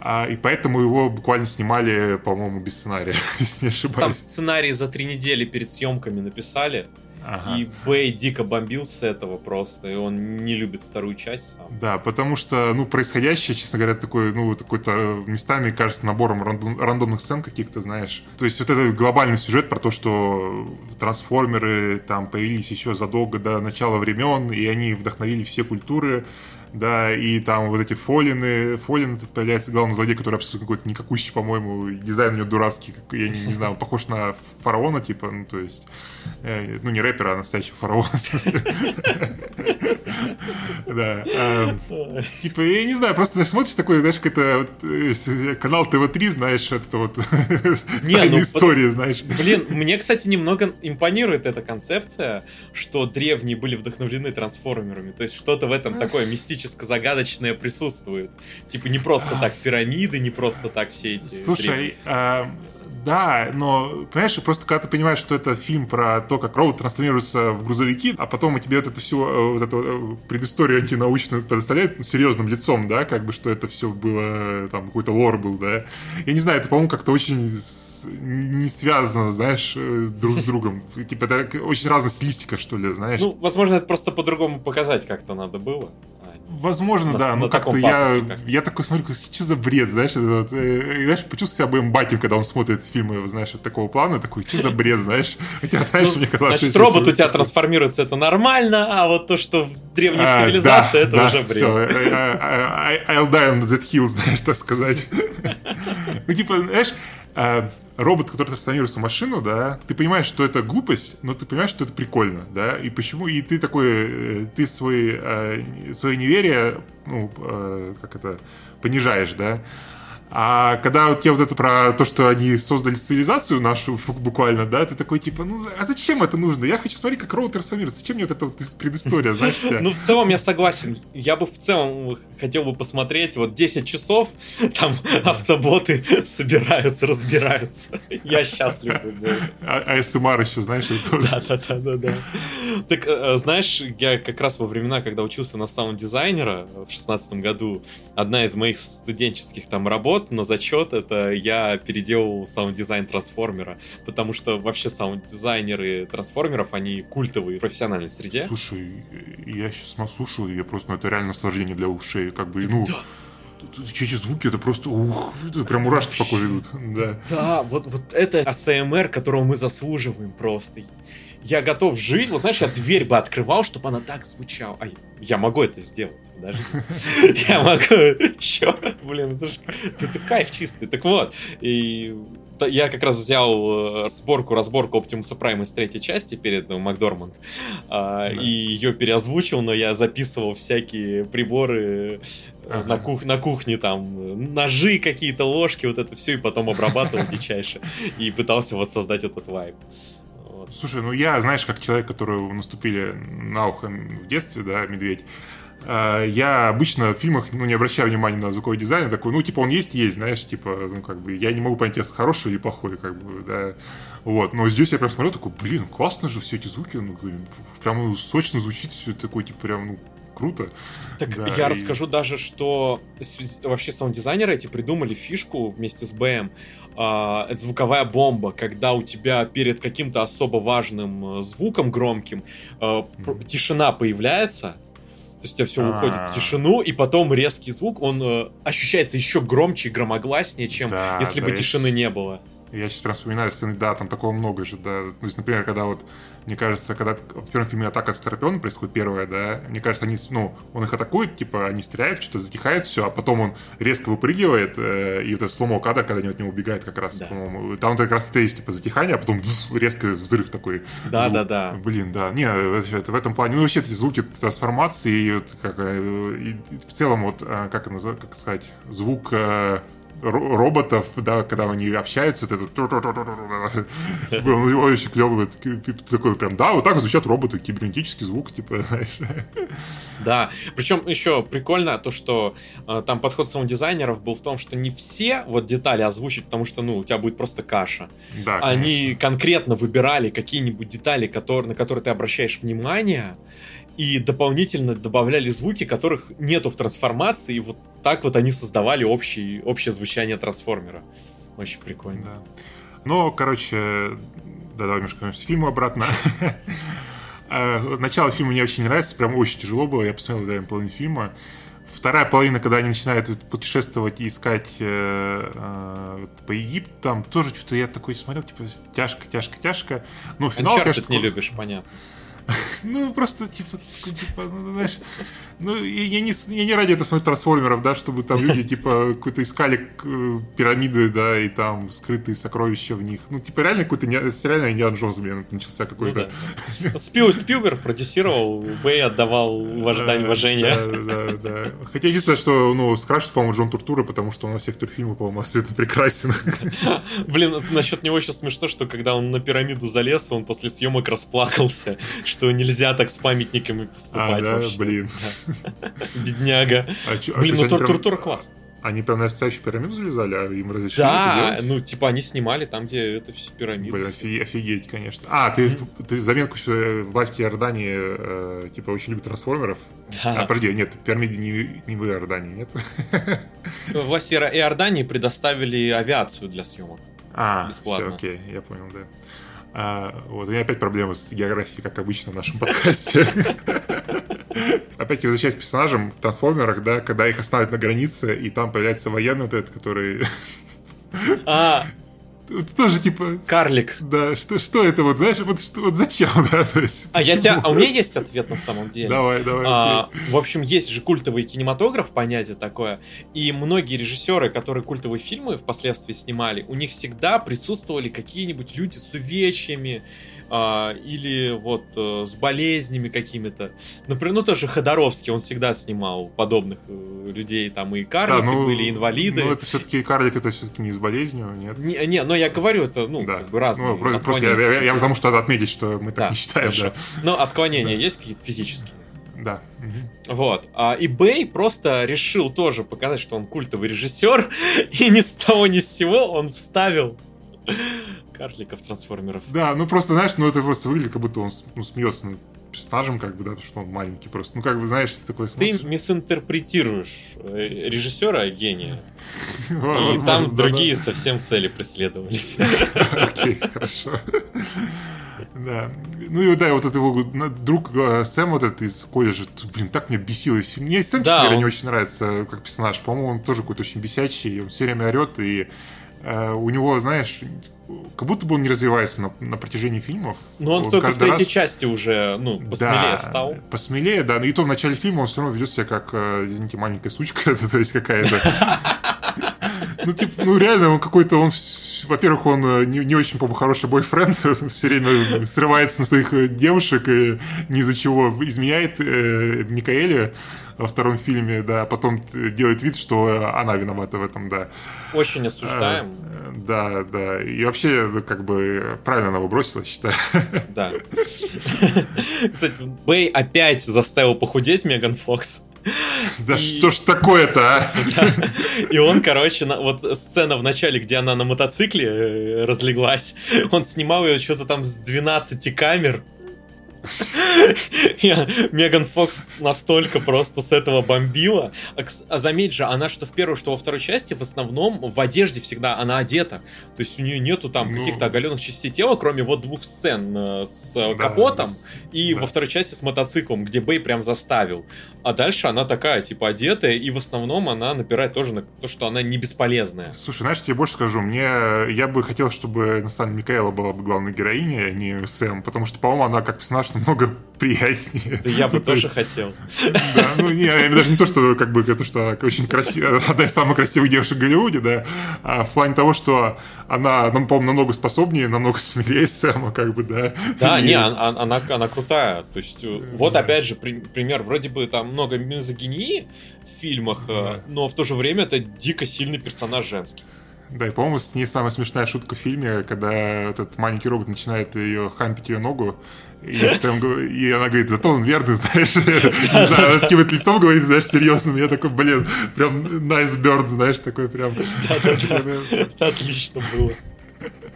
А, и поэтому его буквально снимали, по-моему, без сценария, если не Там ошибаюсь. сценарий за три недели перед съемками написали. Ага. И Бэй дико бомбил с этого просто. И он не любит вторую часть сам. Да, потому что, ну, происходящее, честно говоря, такой, ну, такой-то местами кажется набором рандом- рандомных сцен каких-то, знаешь. То есть вот этот глобальный сюжет про то, что трансформеры там появились еще задолго до начала времен, и они вдохновили все культуры, да, и там вот эти фолины, фолин появляется главный злодей, который абсолютно какой-то никакущий, по-моему, дизайн у него дурацкий, я не, не знаю, похож на фараона, типа, ну, то есть, э, ну, не рэпера, а настоящего фараона, в смысле. Да. Эм, типа, я не знаю, просто смотришь такой, знаешь, какой-то э, канал ТВ-3, знаешь, это вот ну, история, знаешь. Блин, мне, кстати, немного импонирует эта концепция, что древние были вдохновлены трансформерами. То есть что-то в этом такое мистическо-загадочное присутствует. Типа не просто так пирамиды, не просто так все эти... Слушай, да, но, понимаешь, просто когда ты понимаешь, что это фильм про то, как робот трансформируется в грузовики, а потом тебе вот это все, э, вот эту э, предысторию антинаучную предоставляет серьезным лицом, да, как бы, что это все было, там, какой-то лор был, да. Я не знаю, это, по-моему, как-то очень не связано, знаешь, э, друг с другом. Типа, это очень разная стилистика, что ли, знаешь. Ну, возможно, это просто по-другому показать как-то надо было. Возможно, на, да, но как-то я, как. я такой смотрю, что за бред, знаешь, вот, э, и, знаешь, почувствую себя эмбатием, когда он смотрит фильмы, знаешь, такого плана, такой, что за бред, знаешь, хотя, знаешь, ну, мне казалось, Значит, робот у тебя трансформируется, это нормально, а вот то, что в древней а, цивилизации, да, это да, уже бред. Все, э, э, I'll die on that hill, знаешь, так сказать. Ну, типа, знаешь, а, робот, который трансформируется в машину, да, ты понимаешь, что это глупость, но ты понимаешь, что это прикольно, да, и почему, и ты такой, э, ты свои, э, свои неверие, ну, э, как это, понижаешь, да, а когда вот тебе вот это про то, что они создали цивилизацию нашу буквально, да, ты такой типа, ну а зачем это нужно? Я хочу смотреть, как робот трансформируется. Зачем мне вот эта вот предыстория, знаешь, вся? Ну, в целом я согласен. Я бы в целом хотел бы посмотреть, вот 10 часов, там автоботы собираются, разбираются. Я счастлив бы был. А АСМР еще, знаешь, Да-да-да-да-да. Так, э, знаешь, я как раз во времена, когда учился на саунд-дизайнера в шестнадцатом году, одна из моих студенческих там работ на зачет это я переделал саунд-дизайн трансформера, потому что вообще саунд-дизайнеры трансформеров, они культовые в профессиональной среде. Слушай, я сейчас слушаю, я просто, ну это реально наслаждение для ушей, как бы, ну... Да эти звуки, это просто, ух, это прям мурашки по коже идут. Да, да вот, вот это АСМР, которого мы заслуживаем просто. Я готов жить, вот знаешь, я дверь бы открывал, чтобы она так звучала. А я могу это сделать даже. Я могу... Чё? Блин, это же это кайф чистый. Так вот, и я как раз взял э, сборку, разборку Optimus Prime из третьей части перед ну, Макдорманд, а, и ее переозвучил, но я записывал всякие приборы э, ага. на, кух на кухне, там, ножи какие-то, ложки, вот это все, и потом обрабатывал дичайше, и пытался вот создать этот вайп. Слушай, ну я, знаешь, как человек, который наступили на ухо в детстве, да, медведь, а, я обычно в фильмах ну, не обращаю внимания на звуковой дизайн, такой, ну, типа, он есть, есть, знаешь, типа, ну, как бы, я не могу понять, хороший или плохой, как бы, да, вот, но здесь я прям смотрю, такой, блин, классно же все эти звуки, ну, прям сочно звучит все, такой, типа, прям, ну, круто. Так да, я и... расскажу даже, что вообще саунд-дизайнеры эти придумали фишку вместе с БМ. А, это звуковая бомба, когда у тебя перед каким-то особо важным э, звуком громким mm-hmm. тишина появляется, то есть у тебя все уходит в тишину, и потом резкий звук, он э, ощущается еще громче и громогласнее, чем да, если да, бы тишины не было. Я сейчас прям вспоминаю сцены, да, там такого много же, да. То есть, например, когда вот, мне кажется, когда в первом фильме атака Скорпиона происходит первая, да, мне кажется, они, ну, он их атакует, типа, они стреляют, что-то затихает все, а потом он резко выпрыгивает, э, и вот это сломо кадр, когда они от него убегают как раз, да. по-моему. Там как раз это есть, типа, затихание, а потом резко взрыв такой. Да, звук. да, да. Блин, да. Не, это в этом плане, ну, вообще эти звуки трансформации, и вот, как, э, и в целом, вот, э, как, как сказать, звук э, роботов, да, когда они общаются, вот это очень клево, такой прям, да, вот так звучат роботы, кибернетический звук, типа, знаешь. Да, причем еще прикольно то, что там подход саунд-дизайнеров был в том, что не все вот детали озвучить, потому что, ну, у тебя будет просто каша. Да, Они конкретно выбирали какие-нибудь детали, которые, на которые ты обращаешь внимание, и дополнительно добавляли звуки, которых нету в трансформации, и вот так вот они создавали общий, общее звучание трансформера. Очень прикольно. Да. Ну, короче, да, давай немножко к фильму обратно. А, начало фильма мне очень нравится, прям очень тяжело было, я посмотрел, наверное, половину фильма. Вторая половина, когда они начинают путешествовать и искать э, э, по Египту, там тоже что-то я такой смотрел, типа, тяжко, тяжко, тяжко. Ну, финал, Uncharted конечно... не любишь, понятно. Ну, просто, типа, типа ну, знаешь, ну, я не, я не ради этого смотрю трансформеров, да, чтобы там люди, типа, какой-то искали э, пирамиды, да, и там скрытые сокровища в них. Ну, типа, реально какой-то, реально Индиан Джонс, блин, начался какой-то. Ну, да. Спил, Спилберг продюсировал, Бэй отдавал уважение, уважение. Да, да, да. Хотя единственное, что, ну, скрашит, по-моему, Джон Туртура, потому что он во всех трех фильмах, по-моему, абсолютно прекрасен. Блин, насчет него еще смешно, что когда он на пирамиду залез, он после съемок расплакался, что нельзя так с памятниками поступать а, да? Блин. Бедняга. А чё, Блин, ну Тур-Тур класс. Они прям на настоящую пирамиду залезали, а им разрешили Да, ну типа они снимали там, где это все пирамиды. Блин, офигеть, офигеть, конечно. А, ты, mm-hmm. ты заметку, что власти Иордании э, типа очень любят трансформеров. Да. А, подожди, нет, пирамиды не, не в Иордании, нет? Власти Иордании предоставили авиацию для съемок. А, бесплатно. все, окей, я понял, да. А, вот, и опять проблемы с географией, как обычно в нашем подкасте. Опять возвращаясь к персонажам в трансформерах, да, когда их оставят на границе, и там появляется военный вот этот, который... А, тоже типа... Карлик. Да, что, что это вот, знаешь, вот, что, вот зачем, да, то есть... А, я тебя, а у меня есть ответ на самом деле. Давай, давай, а, В общем, есть же культовый кинематограф, понятие такое, и многие режиссеры, которые культовые фильмы впоследствии снимали, у них всегда присутствовали какие-нибудь люди с увечьями, а, или вот э, с болезнями какими-то. Например, ну тоже Ходоровский, он всегда снимал подобных э, людей, там и карлики да, ну, были, инвалиды. Ну это все-таки карлик, это все-таки не с болезнью, нет? Не, не но я говорю, это, ну, да. как бы разные. Ну, просто я, я, я потому что отметить, что мы так да, не считаем, хорошо. да. Но отклонения да. есть какие-то физические? Да. Вот. А, и Бэй просто решил тоже показать, что он культовый режиссер, и ни с того ни с сего он вставил карликов трансформеров. Да, ну просто, знаешь, ну это просто выглядит, как будто он ну, смеется над персонажем, как бы, да, потому что он маленький просто. Ну, как бы, знаешь, ты такой смотришь. Ты мисинтерпретируешь э, режиссера гения. И там другие совсем цели преследовались. Окей, хорошо. Да. Ну и да, вот это его друг э, Сэм вот этот из колледжа, блин, так меня бесило. Мне Сэм, честно говоря, не очень нравится как персонаж. По-моему, он тоже какой-то очень бесячий, он все время орет, и э, у него, знаешь, как будто бы он не развивается на, на протяжении фильмов. Ну, он, он только в третьей раз... части уже, ну, посмелее да, стал. Посмелее, да. И то в начале фильма он все равно ведет себя как, э, извините, маленькая сучка, то есть какая-то. Ну, типа, ну реально, он какой-то, он, во-первых, он э, не, не очень, по-моему, хороший бойфренд, все время срывается на своих э, девушек и ни из-за чего изменяет э, Микаэле во втором фильме, да, а потом делает вид, что она виновата в этом, да. Очень осуждаем. А, да, да. И вообще, как бы, правильно она его бросила, считаю. Да. Кстати, Бэй опять заставил похудеть Меган Фокс. Да что ж такое-то, а? И он, короче, вот сцена в начале, где она на мотоцикле э, разлеглась, он снимал ее что-то там с 12 камер, Меган Фокс настолько просто с этого бомбила. А, а заметь же, она что в первой, что во второй части в основном в одежде всегда она одета. То есть у нее нету там ну... каких-то оголенных частей тела, кроме вот двух сцен э, с капотом и во второй части с мотоциклом, где Бэй прям заставил. А дальше она такая, типа, одетая, и в основном она напирает тоже на то, что она не бесполезная. Слушай, знаешь, тебе больше скажу, мне я бы хотел, чтобы на самом деле Микаэла была бы главной героиней, а не Сэм, потому что, по-моему, она как персонаж намного приятнее. Да я бы тоже хотел. Да, ну не, даже не то, что как бы это что очень красивая, одна из самых красивых девушек в Голливуде, да, а в плане того, что она, ну, по-моему, намного способнее, намного смелее Сэма, как бы, да. Да, не, она, она, она крутая. То есть, э, вот опять же пример, вроде бы там много мизогинии в фильмах, э, но в то же время это дико сильный персонаж женский. Да, и, по-моему, с ней самая смешная шутка в фильме, когда этот маленький робот начинает ее хампить ее ногу, и, Сэм, и она говорит, зато он верный, знаешь. Не знаю, она вот лицом говорит, знаешь, серьезным. Я такой, блин, прям nice bird, знаешь, такой прям. Да-да-да, отлично было.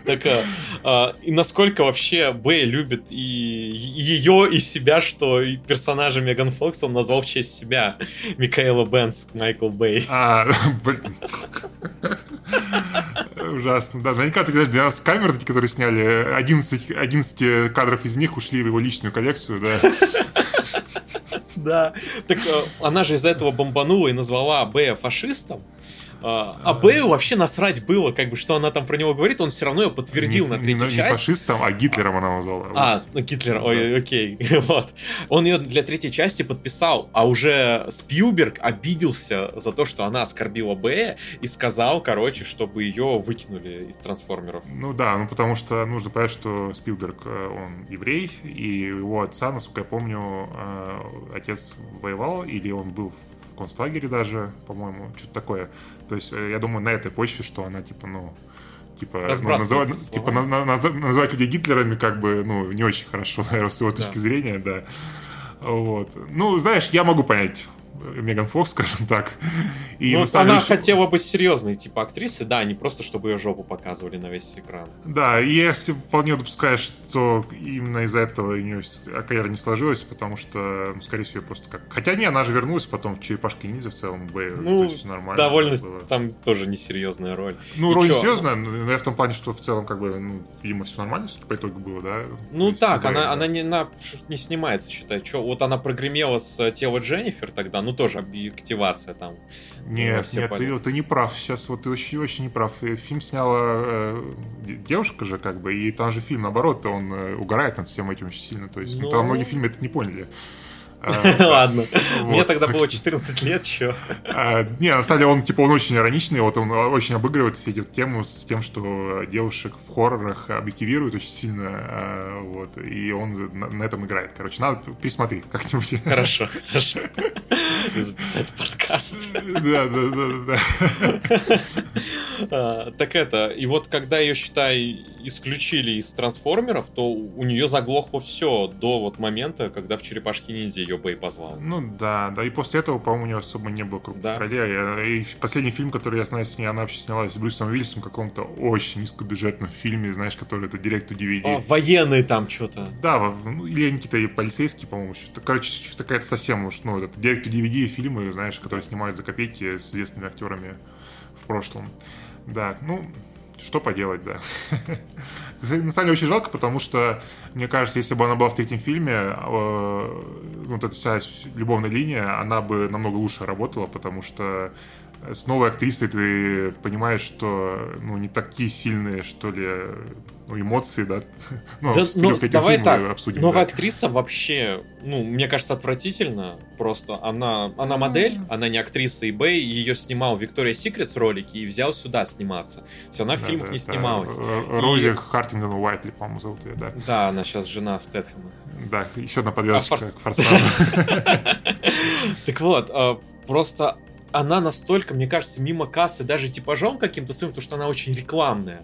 Так, а, а, и насколько вообще Бэй любит и ее, и себя, что и персонажа Меган Фокс он назвал в честь себя. Микаэла Бенс, Майкл Бэй. А, блин. Ужасно, да. Наверняка, ты знаешь, 12 камер, которые сняли, 11, 11 кадров из них ушли в его личную коллекцию, да. Да. Так э, она же из-за этого бомбанула и назвала Бэя фашистом. А, а Бэю вообще насрать было, как бы, что она там про него говорит, он все равно ее подтвердил не, на третьей не, части. Не фашистом, а Гитлером она назвала. А, вот. Гитлер, ой, окей, вот. Он ее для третьей части подписал, а уже Спилберг обиделся за то, что она оскорбила Бэя и сказал, короче, чтобы ее выкинули из трансформеров. Ну да, ну потому что нужно понять, что Спилберг, э, он еврей, и его отца, насколько я помню, э, отец воевал, или он был в концлагере даже, по-моему, что-то такое. То есть э, я думаю, на этой почве, что она типа, ну, типа, ну, называть, типа на, на, называть людей Гитлерами как бы, ну, не очень хорошо, наверное, с его точки да. зрения, да. Вот. Ну, знаешь, я могу понять Меган Фокс, скажем так. И ну, она деле... хотела быть серьезной, типа актрисы, да, не просто чтобы ее жопу показывали на весь экран. Да, и я вполне допускаю, что именно из-за этого у нее карьера не сложилась, потому что, ну, скорее всего, просто как... Хотя не, она же вернулась потом в Черепашке ниндзя в целом, Б, ну, нормально. Довольно было. там тоже несерьезная роль. Ну, и роль серьезная, но я в том плане, что в целом, как бы, ну, ему все нормально по итогу было, да? Ну так, она, да. она не, на, не снимается, считай. Че, вот она прогремела с тела Дженнифер тогда, ну тоже объективация там. Нет, нет, ты, ты не прав. Сейчас вот ты очень, очень не прав. Фильм сняла э, девушка же, как бы, и там же фильм, наоборот, он э, угорает над всем этим очень сильно. То есть, ну, ну там многие фильмы это не поняли. Ладно. Мне тогда было 14 лет еще. А, не, на самом деле он типа он очень ироничный, вот он очень обыгрывает все эти тему с тем, что девушек в хоррорах объективируют очень сильно, а, вот, и он на этом играет. Короче, надо пересмотри как-нибудь. Хорошо, хорошо. Записать подкаст. Да, да, да, да. А, так это, и вот когда ее, считай, исключили из трансформеров, то у нее заглохло все до вот момента, когда в черепашке ниндзя ее Бэй позвал. Ну да, да, и после этого, по-моему, у нее особо не было крупных да. ролей. И последний фильм, который я знаю с ней, она вообще снялась с Брюсом Уиллисом в каком-то очень низкобюджетном фильме, знаешь, который это директ DVD. А, военный там что-то. Да, ну, или они какие-то полицейские, по-моему, что-то. Короче, что-то какая-то совсем уж, ну, это директ DVD фильмы, знаешь, которые снимают за копейки с известными актерами в прошлом. Да, ну, что поделать, да. На самом деле очень жалко, потому что, мне кажется, если бы она была в третьем фильме, э, вот эта вся любовная линия, она бы намного лучше работала, потому что с новой актрисой ты понимаешь, что ну, не такие сильные, что ли, ну, эмоции, да. Ну, да ну, давай так, обсудим, новая да. актриса вообще, ну, мне кажется, отвратительно. Просто она, она модель, она не актриса eBay, ее снимал Виктория Секретс ролики и взял сюда сниматься. Все, она в да, фильмах да, не снималась. Рози и... Хартингтон Уайтли, по-моему, зовут ее, да. Да, она сейчас жена Стэтхэма. Да, еще одна подвязочка а, форс... к форсажу. Так вот, а, просто она настолько, мне кажется, мимо кассы даже типажом каким-то своим, потому что она очень рекламная.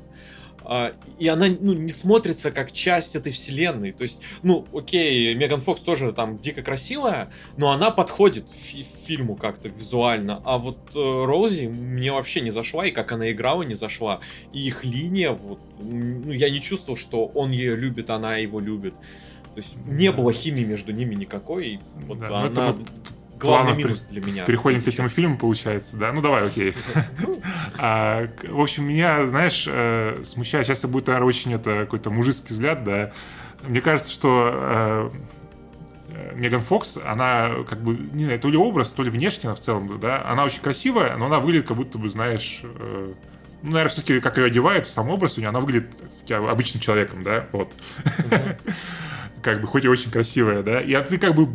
Uh, и она ну, не смотрится как часть этой вселенной. То есть, ну, окей, Меган Фокс тоже там дико красивая, но она подходит фи фильму как-то визуально. А вот uh, Роузи мне вообще не зашла, и как она играла, не зашла. И их линия, вот, ну, я не чувствовал, что он ее любит, она его любит. То есть не было химии между ними никакой. И вот да, она... Это главный минус для меня. Переходим к этому фильму, получается, да? Ну давай, окей. а, в общем, меня, знаешь, э, смущает, сейчас это будет, наверное, очень это какой-то мужицкий взгляд, да. Мне кажется, что э, э, Меган Фокс, она как бы, не знаю, то ли образ, то ли внешне в целом, да, она очень красивая, но она выглядит как будто бы, знаешь, э, ну, наверное, все-таки, как ее одевают, сам образ у нее, она выглядит обычным человеком, да, вот. как бы, хоть и очень красивая, да, и а ты как бы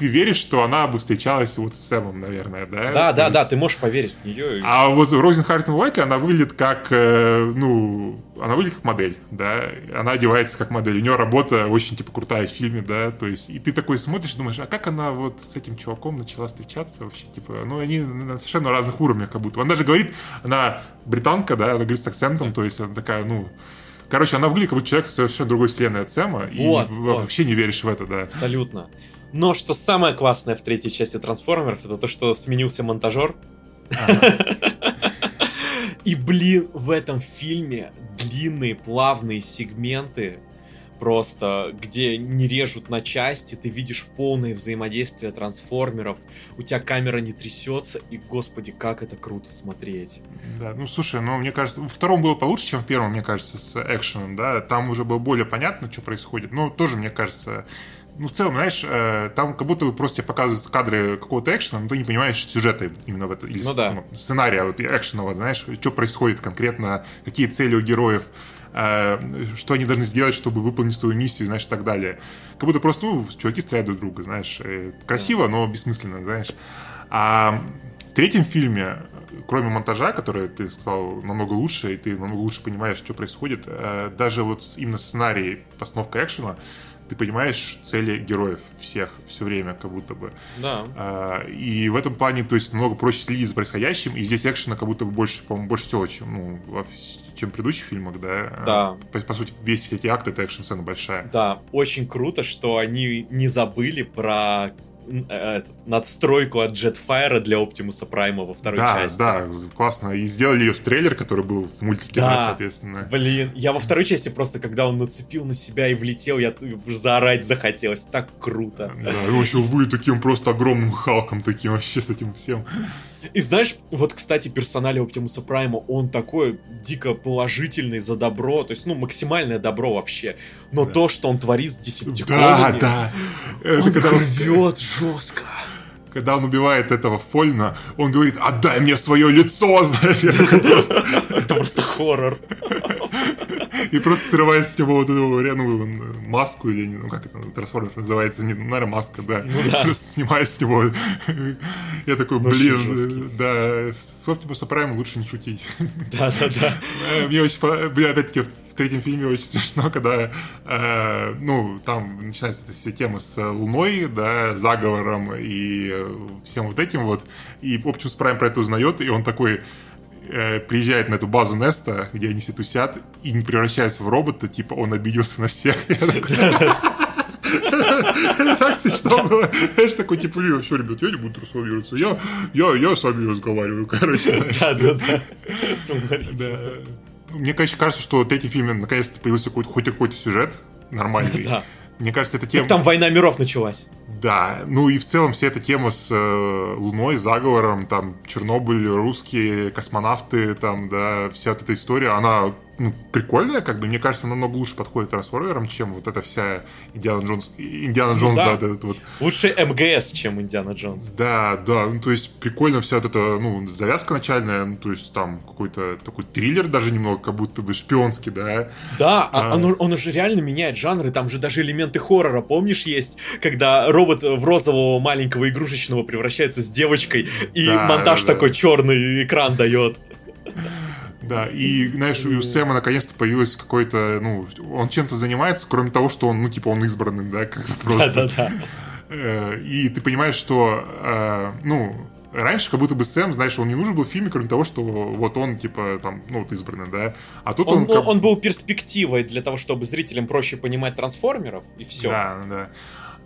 ты веришь, что она бы встречалась вот с Сэмом, наверное, да? Да, То да, есть... да, ты можешь поверить в нее. А вот Розен Хартон Уайтли, она выглядит как, э, ну, она выглядит как модель, да, она одевается как модель, у нее работа очень, типа, крутая в фильме, да, то есть, и ты такой смотришь, думаешь, а как она вот с этим чуваком начала встречаться вообще, типа, ну, они на совершенно разных уровнях как будто. Она даже говорит, она британка, да, она говорит с акцентом, то есть, она такая, ну, Короче, она выглядит как будто человек совершенно другой вселенной от Сэма, вот, и вот. вообще не веришь в это, да. Абсолютно. Но что самое классное в третьей части трансформеров, это то, что сменился монтажер. И, блин, в этом фильме длинные плавные сегменты просто, где не режут на части, ты видишь полное взаимодействие трансформеров, у тебя камера не трясется, и, господи, как это круто смотреть. Да, ну слушай, ну мне кажется, во втором было получше, чем в первом, мне кажется, с экшеном, да, там уже было более понятно, что происходит, но тоже, мне кажется, ну, в целом, знаешь, э, там как будто бы просто показывают кадры какого-то экшена, но ты не понимаешь сюжета именно в этом, или ну, да. ну, сценария вот, экшенного, знаешь, что происходит конкретно, какие цели у героев, э, что они должны сделать, чтобы выполнить свою миссию, знаешь, и так далее. Как будто просто, ну, чуваки стреляют друг друга, знаешь, э, красиво, но бессмысленно, знаешь. А в третьем фильме кроме монтажа, который ты сказал намного лучше, и ты намного лучше понимаешь, что происходит, даже вот именно сценарий, постановка экшена, ты понимаешь цели героев всех все время, как будто бы. Да. А, и в этом плане, то есть, намного проще следить за происходящим, и здесь экшена как будто бы больше, по-моему, больше всего, чем, ну, чем в предыдущих фильмах, да? Да. По, по сути, весь эти акты, это экшн-сцена большая. Да, очень круто, что они не забыли про этот, надстройку от Jetfire для Оптимуса Прайма во второй да, части. Да, классно. И сделали ее в трейлер, который был в мультике, да, да, соответственно. Блин, я во второй части просто, когда он нацепил на себя и влетел, я заорать захотелось. Так круто. Да, и он еще вы таким просто огромным Халком таким вообще с этим всем. И знаешь, вот, кстати, персональ Оптимуса Прайма, он такой дико положительный за добро, то есть, ну, максимальное добро вообще. Но да. то, что он творит с десептиконами... Да, да. Это он когда рвет жестко. Когда он убивает этого в Фольна, он говорит, отдай мне свое лицо, знаешь. Это просто хоррор. И просто срывает с него вот эту ну, маску или, ну, как это, трансформер называется, не, наверное, маска, да. Ну, да. Просто снимает с него. Я такой, блин, да, с Optimus Prime лучше не шутить. Да, да, да. Мне очень, опять-таки, в третьем фильме очень смешно, когда, э, ну, там начинается эта вся тема с Луной, да, заговором и всем вот этим вот, и Optimus Prime про это узнает, и он такой, э, приезжает на эту базу Неста, где они все тусят, и не превращается в робота, типа он обиделся на всех. Это так смешно было. Знаешь, такой, типа, все, ребят, я не буду трансформироваться. Я, я, я с вами разговариваю, короче. Да, да, да. Мне, конечно, кажется, что третий фильм наконец-то появился хоть какой-то сюжет нормальный. Да. Мне кажется, это тема... Так там война миров началась. Да, ну и в целом вся эта тема с э, Луной, заговором, там, Чернобыль, русские космонавты, там, да, вся эта история, она ну, прикольная, как бы, мне кажется, намного лучше подходит трансформерам, чем вот эта вся Индиана Джонс, Индиана Джонс, ну, да. да, вот, вот. Лучше МГС, чем Индиана Джонс. Да, да, ну, то есть прикольно вся вот эта, ну, завязка начальная, ну, то есть там какой-то такой триллер даже немного, как будто бы шпионский, да. Да, а, а. Он, он уже реально меняет жанры, там же даже элементы хоррора, помнишь, есть, когда робот в розового маленького игрушечного превращается с девочкой, и да, монтаж да. такой черный экран дает. Да, и, знаешь, у Сэма наконец-то появилось какой-то, ну, он чем-то занимается, кроме того, что он, ну, типа, он избранный, да, как просто. Да-да-да. Э, и ты понимаешь, что, э, ну, раньше как будто бы Сэм, знаешь, он не нужен был в фильме, кроме того, что вот он, типа, там, ну, вот избранный, да. А тут он... Он, как... он был перспективой для того, чтобы зрителям проще понимать трансформеров, и все. Да, да.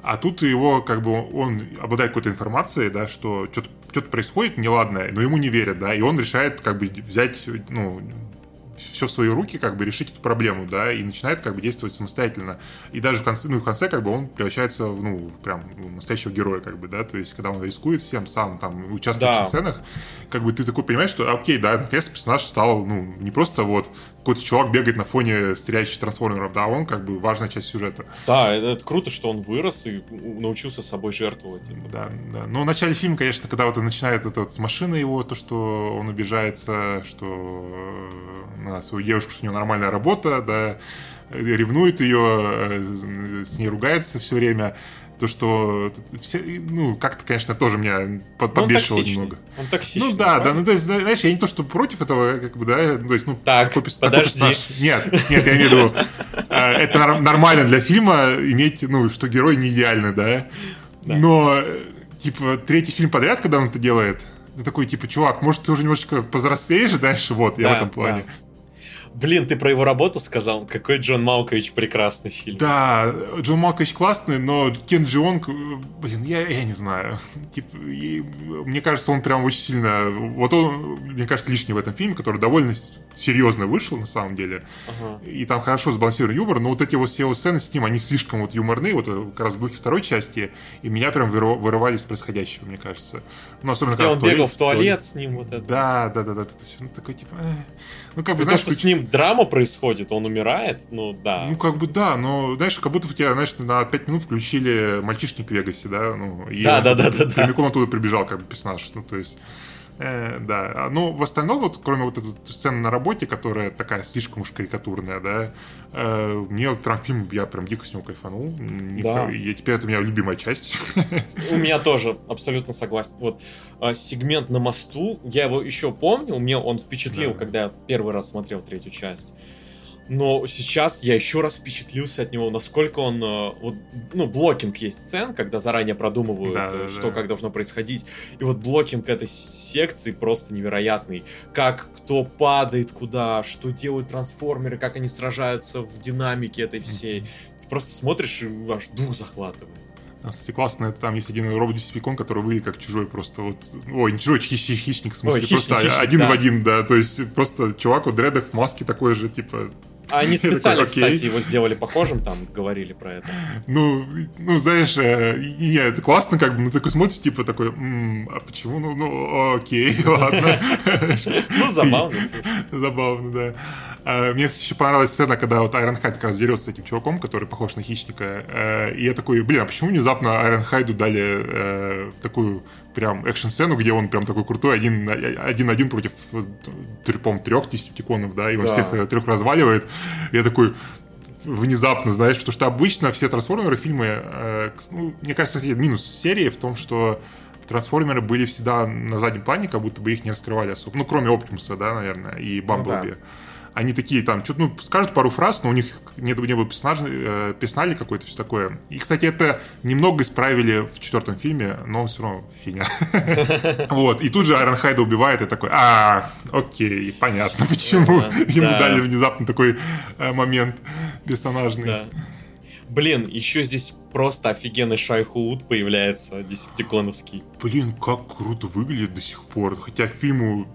А тут его, как бы, он обладает какой-то информацией, да, что что-то что происходит неладное, но ему не верят, да, и он решает, как бы, взять, ну, все в свои руки, как бы решить эту проблему, да, и начинает как бы действовать самостоятельно. И даже в конце, ну, в конце как бы он превращается в, ну, прям ну, настоящего героя, как бы, да, то есть когда он рискует всем сам, там, участвует да. в сценах, как бы ты такой понимаешь, что, окей, да, наконец-то персонаж стал, ну, не просто вот какой-то чувак бегает на фоне стреляющих трансформеров, да, он как бы важная часть сюжета. Да, это, это круто, что он вырос и научился собой жертвовать. Да, да. Но в начале фильма, конечно, когда вот начинает это вот с машины его, то, что он обижается, что на свою девушку, что у него нормальная работа, да, ревнует ее, э, с ней ругается все время. То, что все, ну, как-то, конечно, тоже меня под, подбешивало он немного. Он токсичный. Ну да, да, ну то есть, знаешь, я не то, что против этого, как бы, да, ну, то есть, ну, так, такой, подожди. Такой Нет, нет, я имею в виду, э, это нормально для фильма иметь, ну, что герой не идеальный, да, но, типа, третий фильм подряд, когда он это делает, ты такой, типа, чувак, может, ты уже немножечко повзрослеешь, знаешь, вот, я в этом плане. Блин, ты про его работу сказал? Какой Джон Малкович прекрасный фильм. Да, Джон Малкович классный, но Кен Джионг, блин, я, я не знаю. Типа, и, мне кажется, он прям очень сильно... Вот он, мне кажется, лишний в этом фильме, который довольно серьезно вышел, на самом деле. Ага. И там хорошо сбалансирован юмор, но вот эти вот все сцены с ним, они слишком вот юморные, вот как раз в духе второй части, и меня прям вырывали из происходящего, мне кажется. Ну, особенно Где он в туалет, бегал в туалет, туалет с ним вот это. Да, да, да, да. Это, это, такой, типа... Э. Ну, как бы, знаешь, то, что с ним драма происходит, он умирает, ну, да. Ну, как бы, да, но, знаешь, как будто у тебя, знаешь, на 5 минут включили «Мальчишник в Вегасе», да? Ну, и да, да, да, да, да. Прямиком оттуда прибежал, как бы, персонаж, ну, то есть... Э, да, ну в остальном, вот, кроме вот этой сцены на работе, которая такая слишком уж карикатурная, да, э, мне прям фильм, я прям дико с него кайфанул. Да. И теперь это у меня любимая часть. У меня тоже, абсолютно согласен. Вот э, сегмент на мосту, я его еще помню, мне он впечатлил, да. когда я первый раз смотрел третью часть. Но сейчас я еще раз впечатлился от него, насколько он... Э, вот, ну, blocking есть сцен, когда заранее продумывают, да, да, что да. как должно происходить. И вот blocking этой секции просто невероятный. Как кто падает куда, что делают трансформеры, как они сражаются в динамике этой всей. Ты просто смотришь и аж дух захватывает. Кстати, классно, это там есть один робот Десепикон, который выглядит как чужой просто вот... Ой, не чужой, хищ, хищник, в смысле, Ой, хищник, просто хищник, один да. в один, да, то есть просто чувак в дредах, в маске такой же, типа, а они специально, такой, кстати, его сделали похожим, там говорили про это. Ну, ну знаешь, э, не, это классно, как бы, ну такой смотришь, типа такой, м-м, а почему, ну, ну, окей, ладно. Ну, забавно. Забавно, да. А, мне еще понравилась сцена, когда вот Айрон Хайд как раз дерется с этим чуваком, который похож на хищника. Э, и я такой, блин, а почему внезапно Айрон Хайду дали э, такую прям экшн-сцену, где он прям такой крутой, один, один один против, по трех десептиконов, да, и он да. всех э, трех разваливает. Я такой, внезапно, знаешь, потому что обычно все трансформеры фильмы, э, ну, мне кажется, минус серии в том, что трансформеры были всегда на заднем плане, как будто бы их не раскрывали особо. Ну, кроме Оптимуса, да, наверное, и Бамблби. Ну, да они такие там, что-то, ну, скажут пару фраз, но у них не, не было персонаж, э, персонали какой-то, все такое. И, кстати, это немного исправили в четвертом фильме, но все равно фигня. Вот, и тут же Айрон Хайда убивает, и такой, а, окей, понятно, почему ему дали внезапно такой э, момент персонажный. Блин, еще здесь просто офигенный Шайхуд появляется, десептиконовский. Блин, как круто выглядит до сих пор. Хотя фильму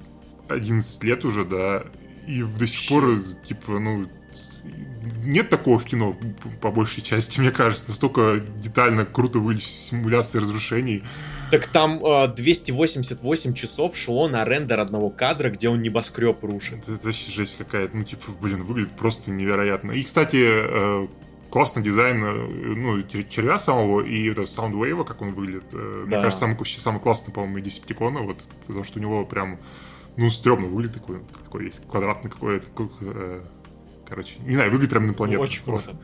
11 лет уже, да, и до сих пор, типа, ну, нет такого в кино, по большей части, мне кажется. Настолько детально, круто выглядит симуляция разрушений. Так там э, 288 часов шло на рендер одного кадра, где он небоскреб рушит. Это, это вообще жесть какая-то. Ну, типа, блин, выглядит просто невероятно. И, кстати, э, классный дизайн э, ну, червя самого и это Soundwave, как он выглядит. Э, да. Мне кажется, самый, вообще самый классный, по-моему, Десептикона, вот, потому что у него прям ну, стрёмно выглядит такой, такой есть квадратный какой-то, э, короче, не знаю, выглядит прям инопланетно. Очень круто.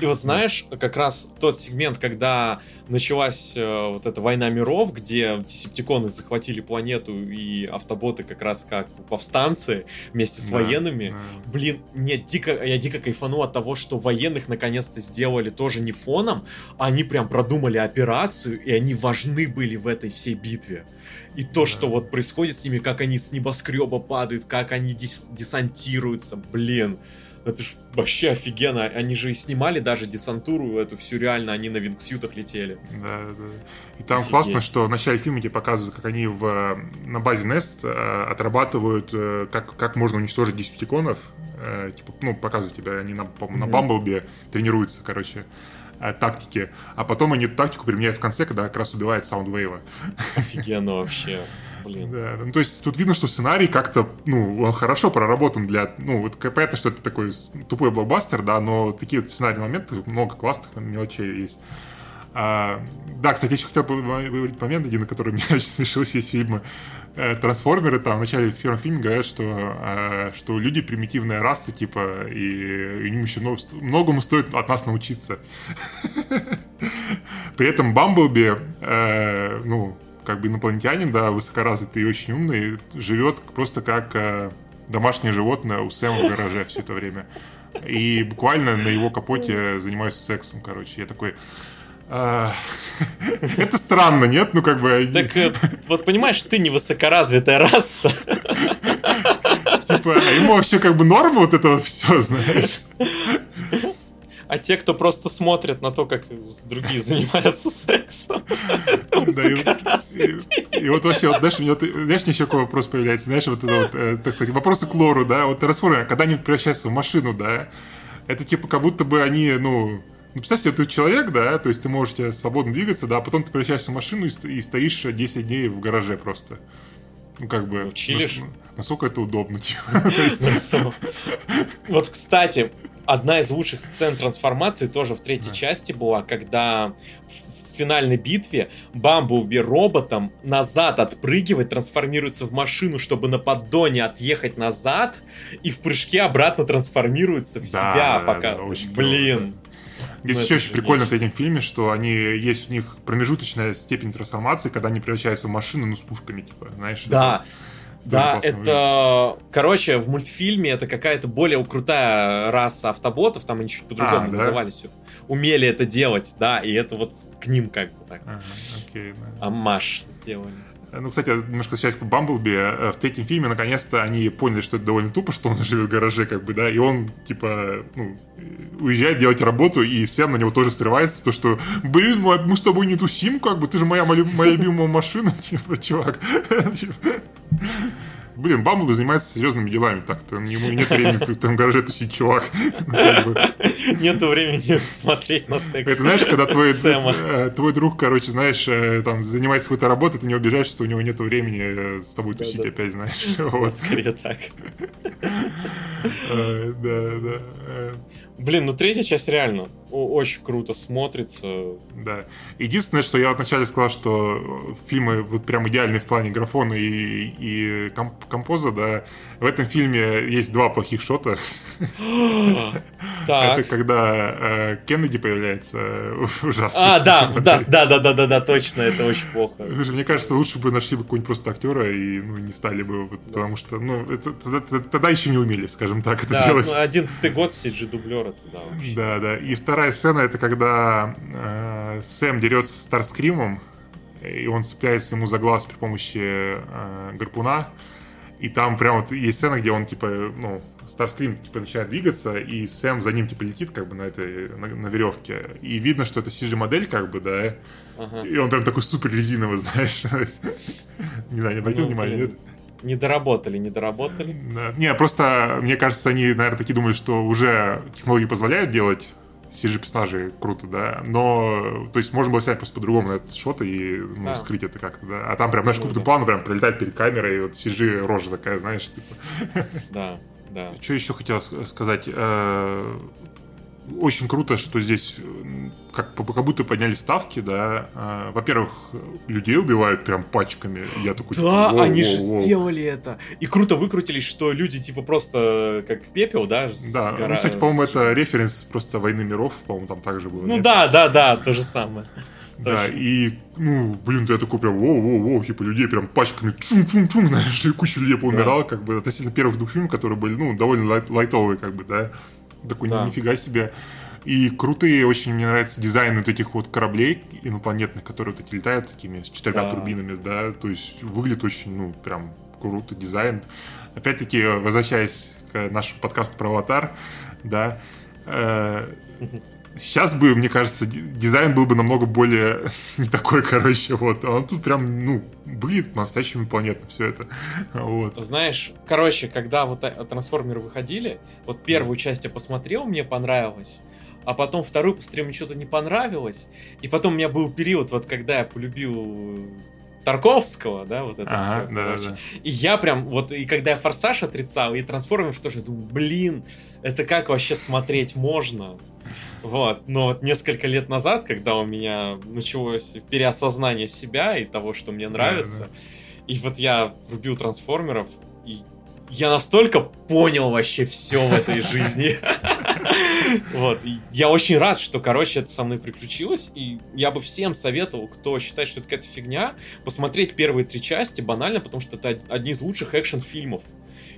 И вот знаешь, как раз тот сегмент, когда началась э, вот эта война миров, где десептиконы захватили планету и автоботы как раз как повстанцы вместе с да, военными, да. блин, мне дико, я дико кайфану от того, что военных наконец-то сделали тоже не фоном, а они прям продумали операцию, и они важны были в этой всей битве. И то, что вот происходит с ними, как они с небоскреба падают, как они дес десантируются, блин. Это ж вообще офигенно. Они же и снимали даже десантуру эту всю реально, они на вингсютах летели. Да, да. И там Офигеть. классно, что в начале фильма тебе показывают, как они в, на базе Nest э, отрабатывают, э, как, как можно уничтожить десептиконов. Э, типа, ну, показывают тебе, они на, mm-hmm. на Бамблби тренируются, короче тактики, а потом они эту тактику применяют в конце, когда как раз убивает Саундвейва. Офигенно вообще. Блин. Да, ну, то есть тут видно, что сценарий как-то, ну, он хорошо проработан для, ну, вот понятно, что это такой тупой блокбастер, да, но такие вот сценарные моменты, много классных мелочей есть. А, да, кстати, еще хотел говорить момент один, на который меня очень смешил весь фильм. Э, трансформеры там в начале первого фильма говорят, что, а, что люди примитивная раса, типа, и, и им еще многому стоит от нас научиться. При этом Бамблби, э, ну, как бы инопланетянин, да, высокоразвитый и очень умный, живет просто как э, домашнее животное у Сэма в гараже все это время. И буквально на его капоте занимаюсь сексом, короче. Я такой, а, это странно, нет? Ну, как бы... Так, э, вот понимаешь, ты не высокоразвитая раса. Типа, типа, а ему вообще как бы норма вот это вот все, знаешь. А те, кто просто смотрят на то, как другие занимаются сексом, и, вот вообще, вот, знаешь, у меня, знаешь, еще какой вопрос появляется, знаешь, вот это вот, э, так сказать, вопросы к лору, да, вот трансформеры, когда они превращаются в машину, да, это типа как будто бы они, ну, ну, представь себе, ты человек, да, то есть ты можешь свободно двигаться, да, а потом ты превращаешься в машину и, и стоишь 10 дней в гараже просто. Ну, как бы... Училишь? Насколько это удобно, типа. Вот, кстати, одна из лучших сцен трансформации тоже в третьей части была, когда в финальной битве Бамблби роботом назад отпрыгивает, трансформируется в машину, чтобы на поддоне отъехать назад, и в прыжке обратно трансформируется в себя, пока... Блин. Здесь еще очень прикольно в этом фильме, что они есть у них промежуточная степень трансформации, когда они превращаются в машину, ну, с пушками, типа, знаешь. Да. Да, это, время. короче, в мультфильме это какая-то более крутая раса автоботов, там они чуть по-другому а, да? назывались, умели это делать, да, и это вот к ним как бы так. Ага, окей, да. Амаш сделали. Ну, кстати, немножко возвращаясь к Бамблби, э, в третьем фильме наконец-то они поняли, что это довольно тупо, что он живет в гараже, как бы, да, и он, типа, ну, уезжает делать работу, и Сэм на него тоже срывается, то, что, блин, мы с тобой не тусим, как бы, ты же моя, моя любимая машина, типа, чувак. Блин, Бамблби занимается серьезными делами так-то. Ему нет времени в том гараже тусить, чувак. Нету времени смотреть на секс. Это знаешь, когда твой, э, твой друг, короче, знаешь, э, там занимается какой-то работой, ты не убежаешь, что у него нет времени э, с тобой тусить опять, знаешь. Вот. Скорее так. Да, да. Блин, ну третья часть реально очень круто смотрится. Да. Единственное, что я вначале сказал, что фильмы вот прям идеальные в плане графона и, и комп композа, да. В этом фильме есть два плохих шота. Это когда э, Кеннеди появляется ужасно. А, да, да, да, да, да, да, да, точно, это очень плохо. Мне кажется, лучше бы нашли бы какого-нибудь просто актера и ну, не стали бы, потому что, ну, тогда, еще не умели, скажем так, это делать. Ну, одиннадцатый год CG-дублер это, да, вообще. Да, да. И вторая сцена, это когда э, Сэм дерется с Старскримом, и он цепляется ему за глаз при помощи э, гарпуна, и там прям вот есть сцена, где он, типа, ну, Старскрим, типа, начинает двигаться, и Сэм за ним, типа, летит, как бы, на этой, на, на веревке. И видно, что это CG-модель, как бы, да. Ага. И он прям такой супер резиновый, знаешь. Не знаю, не обратил ну, внимания, нет? Не доработали, не доработали. Не, просто, мне кажется, они, наверное, такие думают, что уже технологии позволяют делать CG-персонажей круто, да, но, то есть, можно было снять просто по-другому на этот шот и ну, да. скрыть это как-то, да, а там прям, знаешь, крупным планом прям пролетает перед камерой, и вот CG рожа такая, знаешь, типа. Да, да. Что еще хотел сказать? Э, очень круто, что здесь как, как будто подняли ставки, да. А, во-первых, людей убивают прям пачками. Я такой, да, типа, они же сделали это. И круто выкрутились, что люди типа просто как пепел, да? Да, ну, кстати, по-моему, это референс просто «Войны миров», по-моему, там также было. Ну нет? да, да, да, то же самое. Да, и, ну, блин, я такой прям, воу-воу-воу, типа, людей прям пачками, чум-чум-чум, знаешь, и куча людей поумирала, да. как бы, относительно первых двух фильмов, которые были, ну, довольно лайт лайтовые, как бы, да. Такой, да. нифига себе. И крутые очень мне нравится дизайн вот этих вот кораблей инопланетных, которые вот эти летают такими с четырьмя да. турбинами, да, то есть выглядит очень, ну, прям круто дизайн. Опять-таки, возвращаясь к нашему подкасту про аватар, да, э, сейчас бы, мне кажется, дизайн был бы намного более не такой, короче, вот. А он тут прям, ну, выглядит по-настоящему планетно все это. Вот. Знаешь, короче, когда вот трансформеры выходили, вот первую часть я посмотрел, мне понравилось а потом вторую посмотрел, мне что-то не понравилось. И потом у меня был период, вот когда я полюбил Тарковского, да, вот это ага, все, да, Да. И я прям, вот, и когда я Форсаж отрицал, и Трансформеров тоже, думаю, блин, это как вообще смотреть можно? Вот, но вот несколько лет назад, когда у меня началось переосознание себя и того, что мне нравится, да, да. и вот я врубил Трансформеров, и я настолько понял вообще все в этой жизни. Вот. Я очень рад, что, короче, это со мной приключилось. И я бы всем советовал, кто считает, что это какая-то фигня, посмотреть первые три части банально, потому что это одни из лучших экшен-фильмов.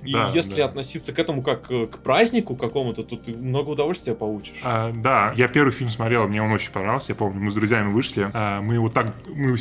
И да, если да. относиться к этому как к празднику какому-то, то ты много удовольствия получишь. А, да, я первый фильм смотрел, мне он очень понравился. Я помню, мы с друзьями вышли. А, мы вот так, мы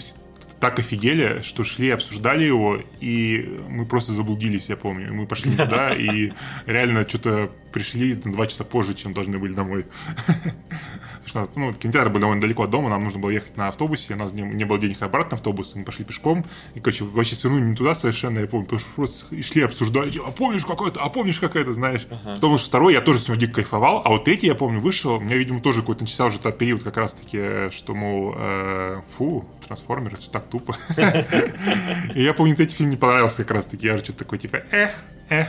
так офигели, что шли, обсуждали его, и мы просто заблудились, я помню. Мы пошли туда, и реально что-то пришли на два часа позже, чем должны были домой. Потому что ну, кинотеатр был довольно далеко от дома, нам нужно было ехать на автобусе, у нас не, не было денег на обратный автобус, мы пошли пешком, и, короче, вообще свернули не туда совершенно, я помню, потому что просто шли обсуждали, а помнишь какой-то, а помнишь какой-то, знаешь. Ага. Потому что второй я тоже с него дико кайфовал, а вот третий, я помню, вышел, у меня, видимо, тоже какой-то начался уже тот период как раз-таки, что, мол, э, фу, трансформеры, это так тупо. И я помню, третий фильм не понравился как раз-таки, я же что-то такой, типа, э, э.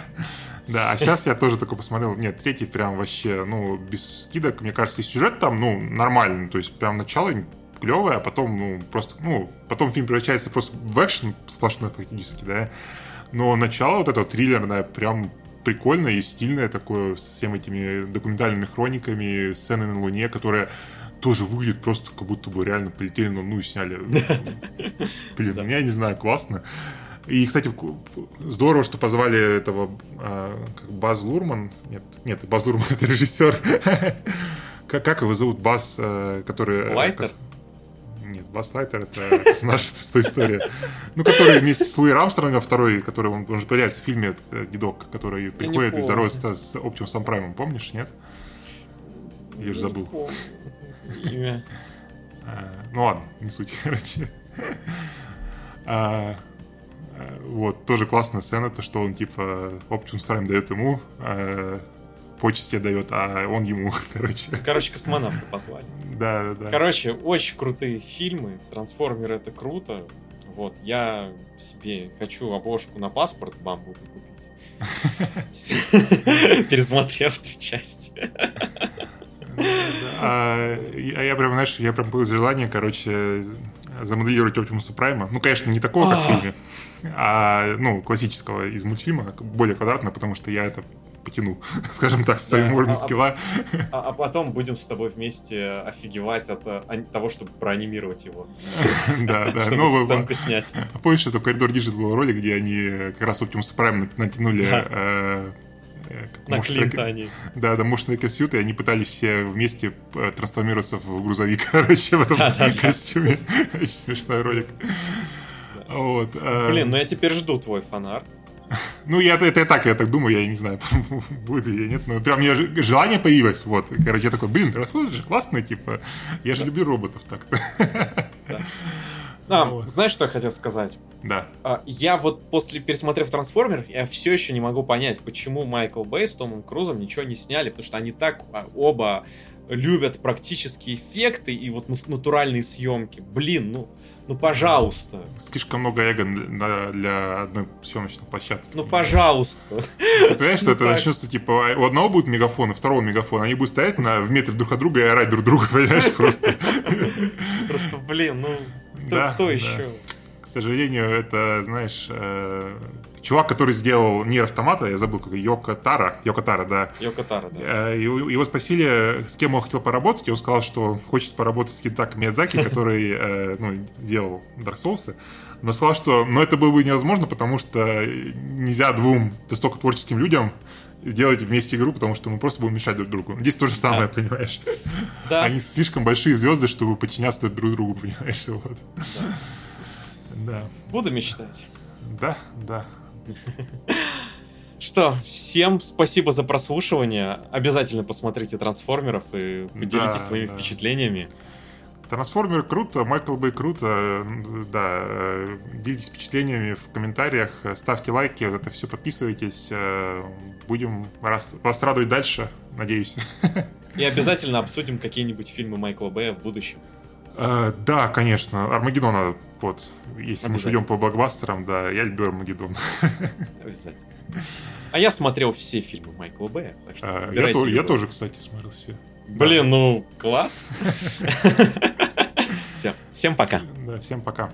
Да, а сейчас я тоже такой посмотрел. Нет, третий прям вообще, ну, без скидок. Мне кажется, и сюжет там, ну, нормальный. То есть, прям начало клевое, а потом, ну, просто, ну, потом фильм превращается просто в экшен сплошной фактически, да. Но начало вот это триллерное прям прикольное и стильное такое, со всеми этими документальными хрониками, сцены на Луне, которые тоже выглядит просто как будто бы реально полетели на Луну и сняли. Блин, я не знаю, классно. И, кстати, здорово, что позвали этого а, как Баз Лурман. Нет, нет, Баз Лурман это режиссер. как, как его зовут? Баз, э, который... Э, Лайтер? Нет, Бас Лайтер это наша история. Ну, который вместе с Луи Рамстронгом, второй, который он, он же появляется в фильме э, Дедок, который приходит и здоровается с Оптимусом Праймом, помнишь, нет? Я же забыл. Имя. Ну ладно, не суть, короче. А, вот, тоже классная сцена, то, что он, типа, Optimus Prime дает ему, э, почести дает, а он ему, короче. Короче, космонавта позвали. Да, да, да. Короче, очень крутые фильмы. Трансформеры это круто. Вот, я себе хочу обложку на паспорт с бамбукой купить. Пересмотрев три части. А я прям, знаешь, я прям было желание, короче, замоделировать Оптимуса Прайма. Ну, конечно, не такого, как в фильме, а, ну, классического из мультфильма, более квадратного, потому что я это потяну, скажем так, с своим уровнем а, а, скилла. А, а потом будем с тобой вместе офигевать от а, того, чтобы проанимировать его. Да, да. Чтобы ну, сценку снять. Помнишь, это коридор Digital был ролик, где они как раз Optimus Prime натянули э, э, на они. Да, да, мощные костюмы, и они пытались все вместе э, трансформироваться в грузовик, короче, в этом костюме. Очень смешной ролик. Вот. Блин, ну я теперь жду твой фанарт. Ну, я, это, это так, я так думаю, я не знаю, будет или нет, но прям мне желание появилось, вот. Короче, я такой, блин, расходы же классные, типа, я же люблю роботов так-то. А, вот. знаешь, что я хотел сказать? Да. А, я вот после пересмотрев Трансформер, я все еще не могу понять, почему Майкл Бэй с Томом Крузом ничего не сняли, потому что они так а, оба любят практические эффекты и вот натуральные съемки. Блин, ну, ну пожалуйста. Слишком много эго для, для одной съемочной площадки. Ну пожалуйста. Ты понимаешь, что ну, это начнется, типа, у одного будет мегафон, у второго мегафон, они будут стоять на, в метре друг от друга и орать друг друга, понимаешь, просто. Просто, блин, ну, кто, кто еще? К сожалению, это, знаешь, э, чувак, который сделал Нир Автомата, я забыл, как Йока Тара, Йока Тара, да. Йока Тара, да. Э, его спросили, с кем он хотел поработать, и он сказал, что хочет поработать с Китако Миядзаки, который э, ну, делал Dark Souls. Но сказал, что но это было бы невозможно, потому что нельзя двум настолько творческим людям делать вместе игру, потому что мы просто будем мешать друг другу. Здесь то же самое, да. понимаешь? Да. Они слишком большие звезды, чтобы подчиняться друг другу, понимаешь? Вот. Да. да. Буду мечтать. Да, да. Что, всем спасибо за прослушивание. Обязательно посмотрите трансформеров и поделитесь да, своими да. впечатлениями. Трансформеры круто, Майкл Бэй круто. Да, делитесь впечатлениями в комментариях, ставьте лайки, это все подписывайтесь. Будем вас, вас радовать дальше, надеюсь. И обязательно обсудим какие-нибудь фильмы Майкла Бэя в будущем. Uh, да, конечно. Армагеддон надо, вот, если мы идем по блокбастерам, да, я люблю Армагеддон. Обязательно. А я смотрел все фильмы Майкла Бэя, так что я, то, я тоже, кстати, смотрел все. Блин, ну, класс. Все, всем пока. Да, всем пока.